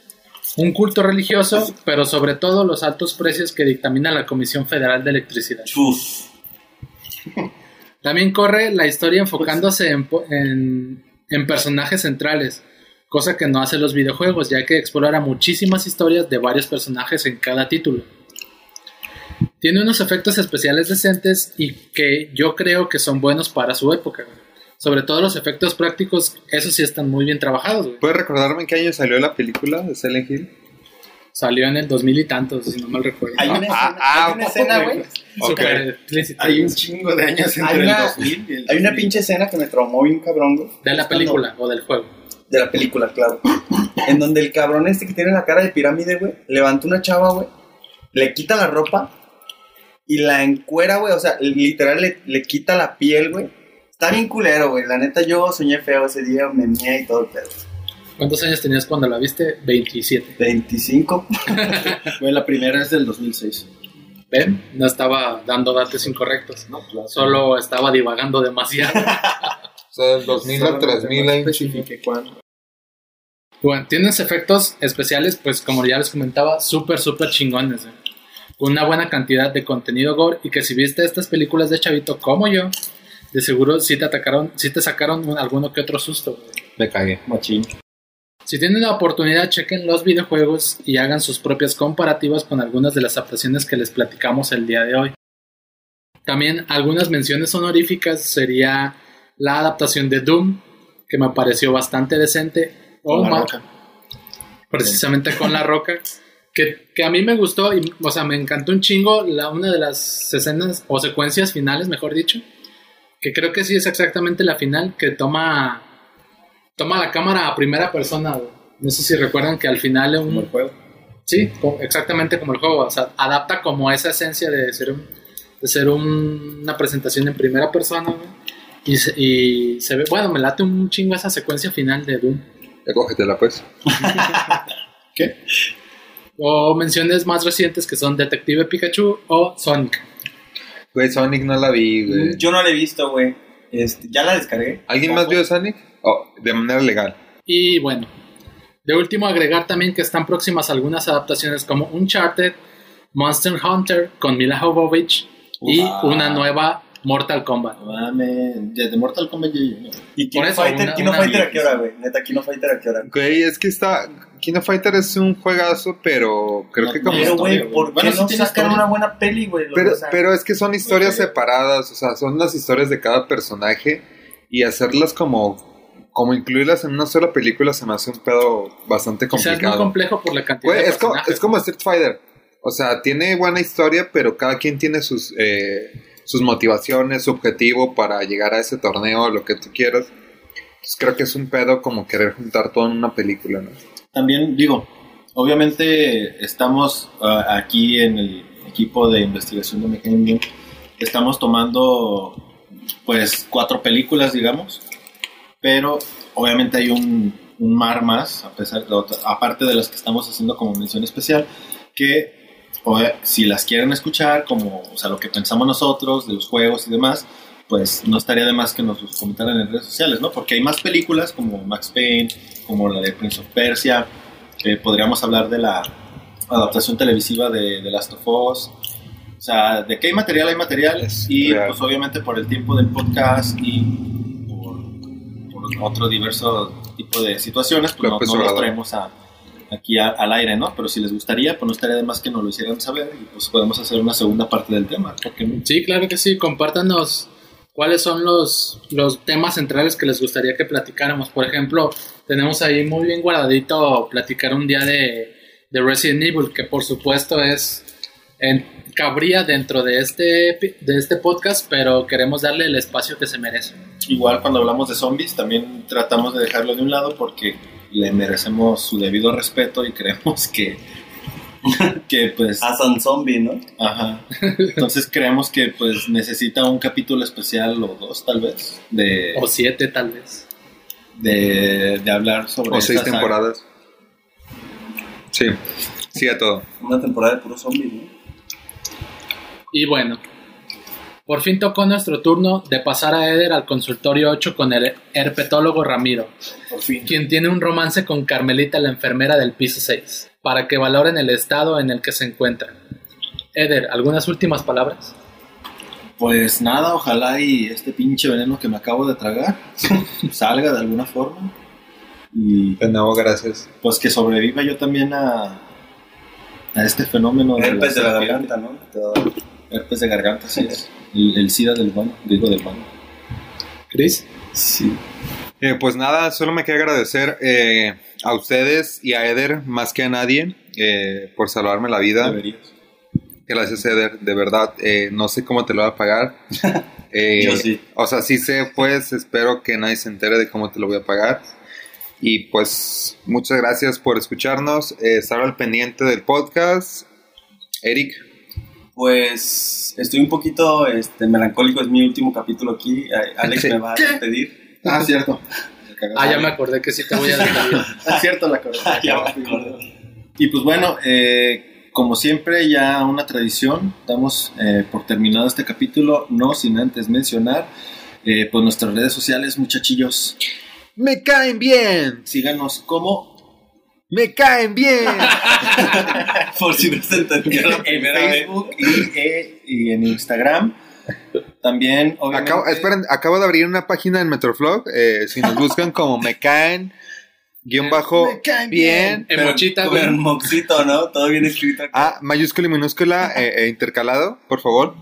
[SPEAKER 4] un culto religioso, pero sobre todo los altos precios que dictamina la Comisión Federal de Electricidad.
[SPEAKER 7] Uf.
[SPEAKER 4] También corre la historia enfocándose en, en- en personajes centrales, cosa que no hace los videojuegos, ya que explora muchísimas historias de varios personajes en cada título. Tiene unos efectos especiales decentes y que yo creo que son buenos para su época. güey. Sobre todo los efectos prácticos, esos sí están muy bien trabajados. güey.
[SPEAKER 5] ¿Puedes recordarme en qué año salió la película de Silent Hill?
[SPEAKER 4] Salió en el 2000 y tantos, si no mal recuerdo.
[SPEAKER 7] Hay una escena, hay una escena, güey.
[SPEAKER 4] Explícito.
[SPEAKER 6] Hay un chingo de años entre
[SPEAKER 7] una-
[SPEAKER 6] el 2000 y el
[SPEAKER 7] Hay una
[SPEAKER 6] 2000.
[SPEAKER 7] pinche escena que me traumó bien cabrón, güey.
[SPEAKER 4] De la película o del juego.
[SPEAKER 7] De la película, claro. En donde el cabrón este que tiene la cara de pirámide, güey, levanta una chava, güey, le quita la ropa y la encuera, güey. O sea, literal le, le quita la piel, güey. Está bien culero, güey. La neta, yo soñé feo ese día, me mié y todo el pedo.
[SPEAKER 4] ¿Cuántos años tenías cuando la viste? 27.
[SPEAKER 7] 25.
[SPEAKER 6] Fue la primera es del 2006.
[SPEAKER 4] ¿Ven? No estaba dando datos incorrectos.
[SPEAKER 6] No, claro.
[SPEAKER 4] Solo estaba divagando demasiado.
[SPEAKER 5] O sea, del 2000 al 3000 hay un chingo.
[SPEAKER 6] especifique cuándo.
[SPEAKER 4] Bueno, tienes efectos especiales, pues como ya les comentaba, súper, súper chingones. eh. Con una buena cantidad de contenido gore y que si viste estas películas de Chavito como yo, de seguro sí te atacaron, sí te sacaron un- alguno que otro susto.
[SPEAKER 5] Me cagué.
[SPEAKER 6] Machín.
[SPEAKER 4] Si tienen la oportunidad, chequen los videojuegos y hagan sus propias comparativas con algunas de las adaptaciones que les platicamos el día de hoy. También algunas menciones honoríficas sería la adaptación de Doom, que me pareció bastante decente, o
[SPEAKER 6] roca.
[SPEAKER 4] precisamente con La Roca, que, que a mí me gustó, y, o sea, me encantó un chingo la, una de las escenas o secuencias finales, mejor dicho, que creo que sí es exactamente la final, que toma, toma la cámara a primera persona. No sé si recuerdan que al final un,
[SPEAKER 6] Como el juego.
[SPEAKER 4] Sí, exactamente como el juego. O sea, adapta como esa esencia de ser, un- de ser un- una presentación en primera persona. güey. Y se, y se ve, bueno, me late un chingo esa secuencia final de Doom.
[SPEAKER 5] Ya cógetela, pues.
[SPEAKER 6] ¿Qué?
[SPEAKER 4] O menciones más recientes que son Detective Pikachu o Sonic.
[SPEAKER 5] Güey, Sonic no la vi, güey.
[SPEAKER 7] Yo no la he visto, güey. Este, ya la descargué.
[SPEAKER 5] ¿Alguien más vio Sonic? Oh, de manera legal.
[SPEAKER 4] Y bueno, de último agregar también que están próximas algunas adaptaciones como Uncharted, Monster Hunter con Mila Jovovich y una nueva Mortal Kombat.
[SPEAKER 6] No mames, desde Mortal Kombat yo yo-
[SPEAKER 7] ¿Y Kino Fighter?
[SPEAKER 4] una-
[SPEAKER 7] ¿Kino
[SPEAKER 4] una
[SPEAKER 7] Fighter a qué hora, güey? Neta, Kino Fighter a qué hora?
[SPEAKER 5] Güey, es que está. Kino Fighter es un juegazo, pero creo
[SPEAKER 6] No,
[SPEAKER 5] que como.
[SPEAKER 7] Pero, güey. ¿por qué
[SPEAKER 6] Bueno,
[SPEAKER 7] no
[SPEAKER 6] tiene
[SPEAKER 7] sacan
[SPEAKER 6] historia.
[SPEAKER 7] una buena peli, güey?
[SPEAKER 5] Pero,
[SPEAKER 7] O sea,
[SPEAKER 5] pero es que son historias
[SPEAKER 6] historia.
[SPEAKER 5] separadas, o sea, son las historias de cada personaje y hacerlas como, como incluirlas en una sola película se me hace un pedo bastante
[SPEAKER 4] Quizás es muy
[SPEAKER 5] complicado.
[SPEAKER 4] complejo por la cantidad
[SPEAKER 5] Güey,
[SPEAKER 4] de
[SPEAKER 5] es como, es como Street Fighter, o sea, tiene buena historia, pero cada quien tiene sus, eh, sus motivaciones, su objetivo para llegar a ese torneo, lo que tú quieras. Entonces, creo que es un pedo como querer juntar todo en una película, ¿no?
[SPEAKER 6] También digo, obviamente estamos ah, aquí en el equipo de investigación de Mechanism, estamos tomando pues cuatro películas, digamos, pero obviamente hay un, mar más, a pesar aparte de las que estamos haciendo como mención especial, que si las quieren escuchar, como o sea, lo que pensamos nosotros de los juegos y demás, pues no estaría de más que nos comentaran en redes sociales, ¿no? Porque hay más películas como Max Payne, como la de Prince of Persia, eh, podríamos hablar de la adaptación televisiva de The Last of Us. O sea, de que hay material, hay material.
[SPEAKER 5] Es
[SPEAKER 6] y
[SPEAKER 5] real.
[SPEAKER 6] pues obviamente por el tiempo del podcast y por, por otro diverso tipo de situaciones, pues no, no traemos a- aquí a- al aire, ¿no? Pero si les gustaría, pues no estaría de más que nos lo hicieran saber y pues podemos hacer una segunda parte del tema. Porque
[SPEAKER 4] Sí, claro que sí. Compártanos cuáles son los, los temas centrales que les gustaría que platicáramos. Por ejemplo, tenemos ahí muy bien guardadito platicar un día de, de Resident Evil, que por supuesto es en- cabría dentro de este, de este podcast, pero queremos darle el espacio que se merece.
[SPEAKER 6] Igual cuando hablamos de zombies también tratamos de dejarlo de un lado porque le merecemos su debido respeto y creemos que que pues
[SPEAKER 7] Asan Zombie, ¿no?
[SPEAKER 6] ajá. Entonces creemos que pues necesita un capítulo especial o dos tal vez de,
[SPEAKER 4] O siete, tal vez.
[SPEAKER 6] De, de hablar sobre
[SPEAKER 5] O seis
[SPEAKER 6] esta saga.
[SPEAKER 5] temporadas. Sí, sí a todo.
[SPEAKER 7] Una temporada de puro zombie, ¿no?
[SPEAKER 4] Y bueno, por fin tocó nuestro turno de pasar a Eder al consultorio 8 con el herpetólogo Ramiro.
[SPEAKER 6] Por fin.
[SPEAKER 4] quien tiene un romance con Carmelita, la enfermera del piso 6, para que valoren el estado en el que se encuentran. Eder, ¿algunas últimas palabras?
[SPEAKER 6] Pues nada, ojalá y este pinche veneno que me acabo de tragar salga de alguna forma y
[SPEAKER 5] De nuevo, gracias.
[SPEAKER 6] pues que sobreviva yo también a, a este fenómeno
[SPEAKER 7] Herpes de la
[SPEAKER 6] serpiente.
[SPEAKER 7] garganta, ¿no? Te da-
[SPEAKER 6] Herpes de garganta, sí es. El, el SIDA del bueno, digo del bueno.
[SPEAKER 4] Chris.
[SPEAKER 7] Sí.
[SPEAKER 5] Eh, pues nada, solo me queda agradecer eh, a ustedes y a Eder más que a nadie eh, por salvarme la vida.
[SPEAKER 6] Deberías.
[SPEAKER 5] Gracias, Eder, de verdad. eh, no sé cómo te lo voy a pagar. Eh,
[SPEAKER 7] Yo sí.
[SPEAKER 5] O sea, sí sé, pues espero que nadie se entere de cómo te lo voy a pagar. Y pues muchas gracias por escucharnos, eh, estar al pendiente del podcast. Eric.
[SPEAKER 7] Pues estoy un poquito este, melancólico, es mi último capítulo aquí. Alex
[SPEAKER 5] Sí.
[SPEAKER 7] me va a despedir.
[SPEAKER 6] Ah, cierto.
[SPEAKER 4] Ah, ya me acordé que sí te voy a despedir.
[SPEAKER 6] Ah, cierto, la acordé.
[SPEAKER 7] Ya me acuerdo.
[SPEAKER 6] Y pues bueno, eh, como siempre, ya una tradición, damos eh, por terminado este capítulo, no sin antes mencionar eh, pues nuestras redes sociales, muchachillos.
[SPEAKER 5] Me caen bien,
[SPEAKER 6] Síganos como
[SPEAKER 5] me caen bien.
[SPEAKER 7] Por si no se entendió la
[SPEAKER 6] en
[SPEAKER 7] vez.
[SPEAKER 6] Facebook y, eh, y en Instagram. También, obviamente.
[SPEAKER 5] Acabo, esperen, acabo de abrir una página en Metroflog. eh, si nos buscan como me caen, guion bajo,
[SPEAKER 6] Me caen
[SPEAKER 5] bien.
[SPEAKER 7] Pero
[SPEAKER 4] Emochita,
[SPEAKER 7] con el
[SPEAKER 4] güey.
[SPEAKER 7] moxito, ¿no? Todo bien escrito. aquí.
[SPEAKER 5] Ah, mayúscula y minúscula eh, eh, intercalado, por favor.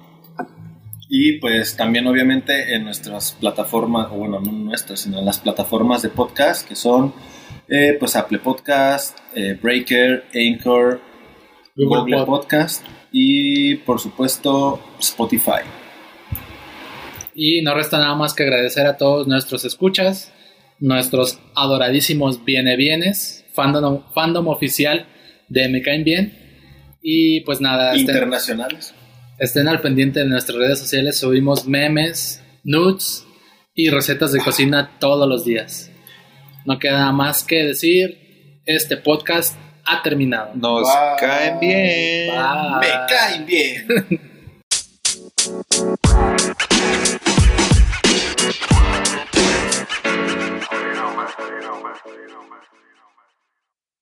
[SPEAKER 6] Y pues también obviamente en nuestras plataformas, o bueno, no nuestras, sino en las plataformas de podcast que son eh, pues Apple Podcast, eh, Breaker, Anchor,
[SPEAKER 4] Google
[SPEAKER 6] Google
[SPEAKER 4] Pod.
[SPEAKER 6] Podcast y por supuesto Spotify.
[SPEAKER 4] Y no resta nada más que agradecer a todos nuestros escuchas, nuestros adoradísimos Viene Bienes, fandom, fandom oficial de Me Caen Bien. Y pues nada, estén,
[SPEAKER 6] Internacionales.
[SPEAKER 4] estén al pendiente de nuestras redes sociales, subimos memes, nudes y recetas de cocina todos los días. No queda más que decir, este podcast ha terminado.
[SPEAKER 5] Nos
[SPEAKER 6] Bye.
[SPEAKER 5] caen bien.
[SPEAKER 4] Bye.
[SPEAKER 6] Me caen bien.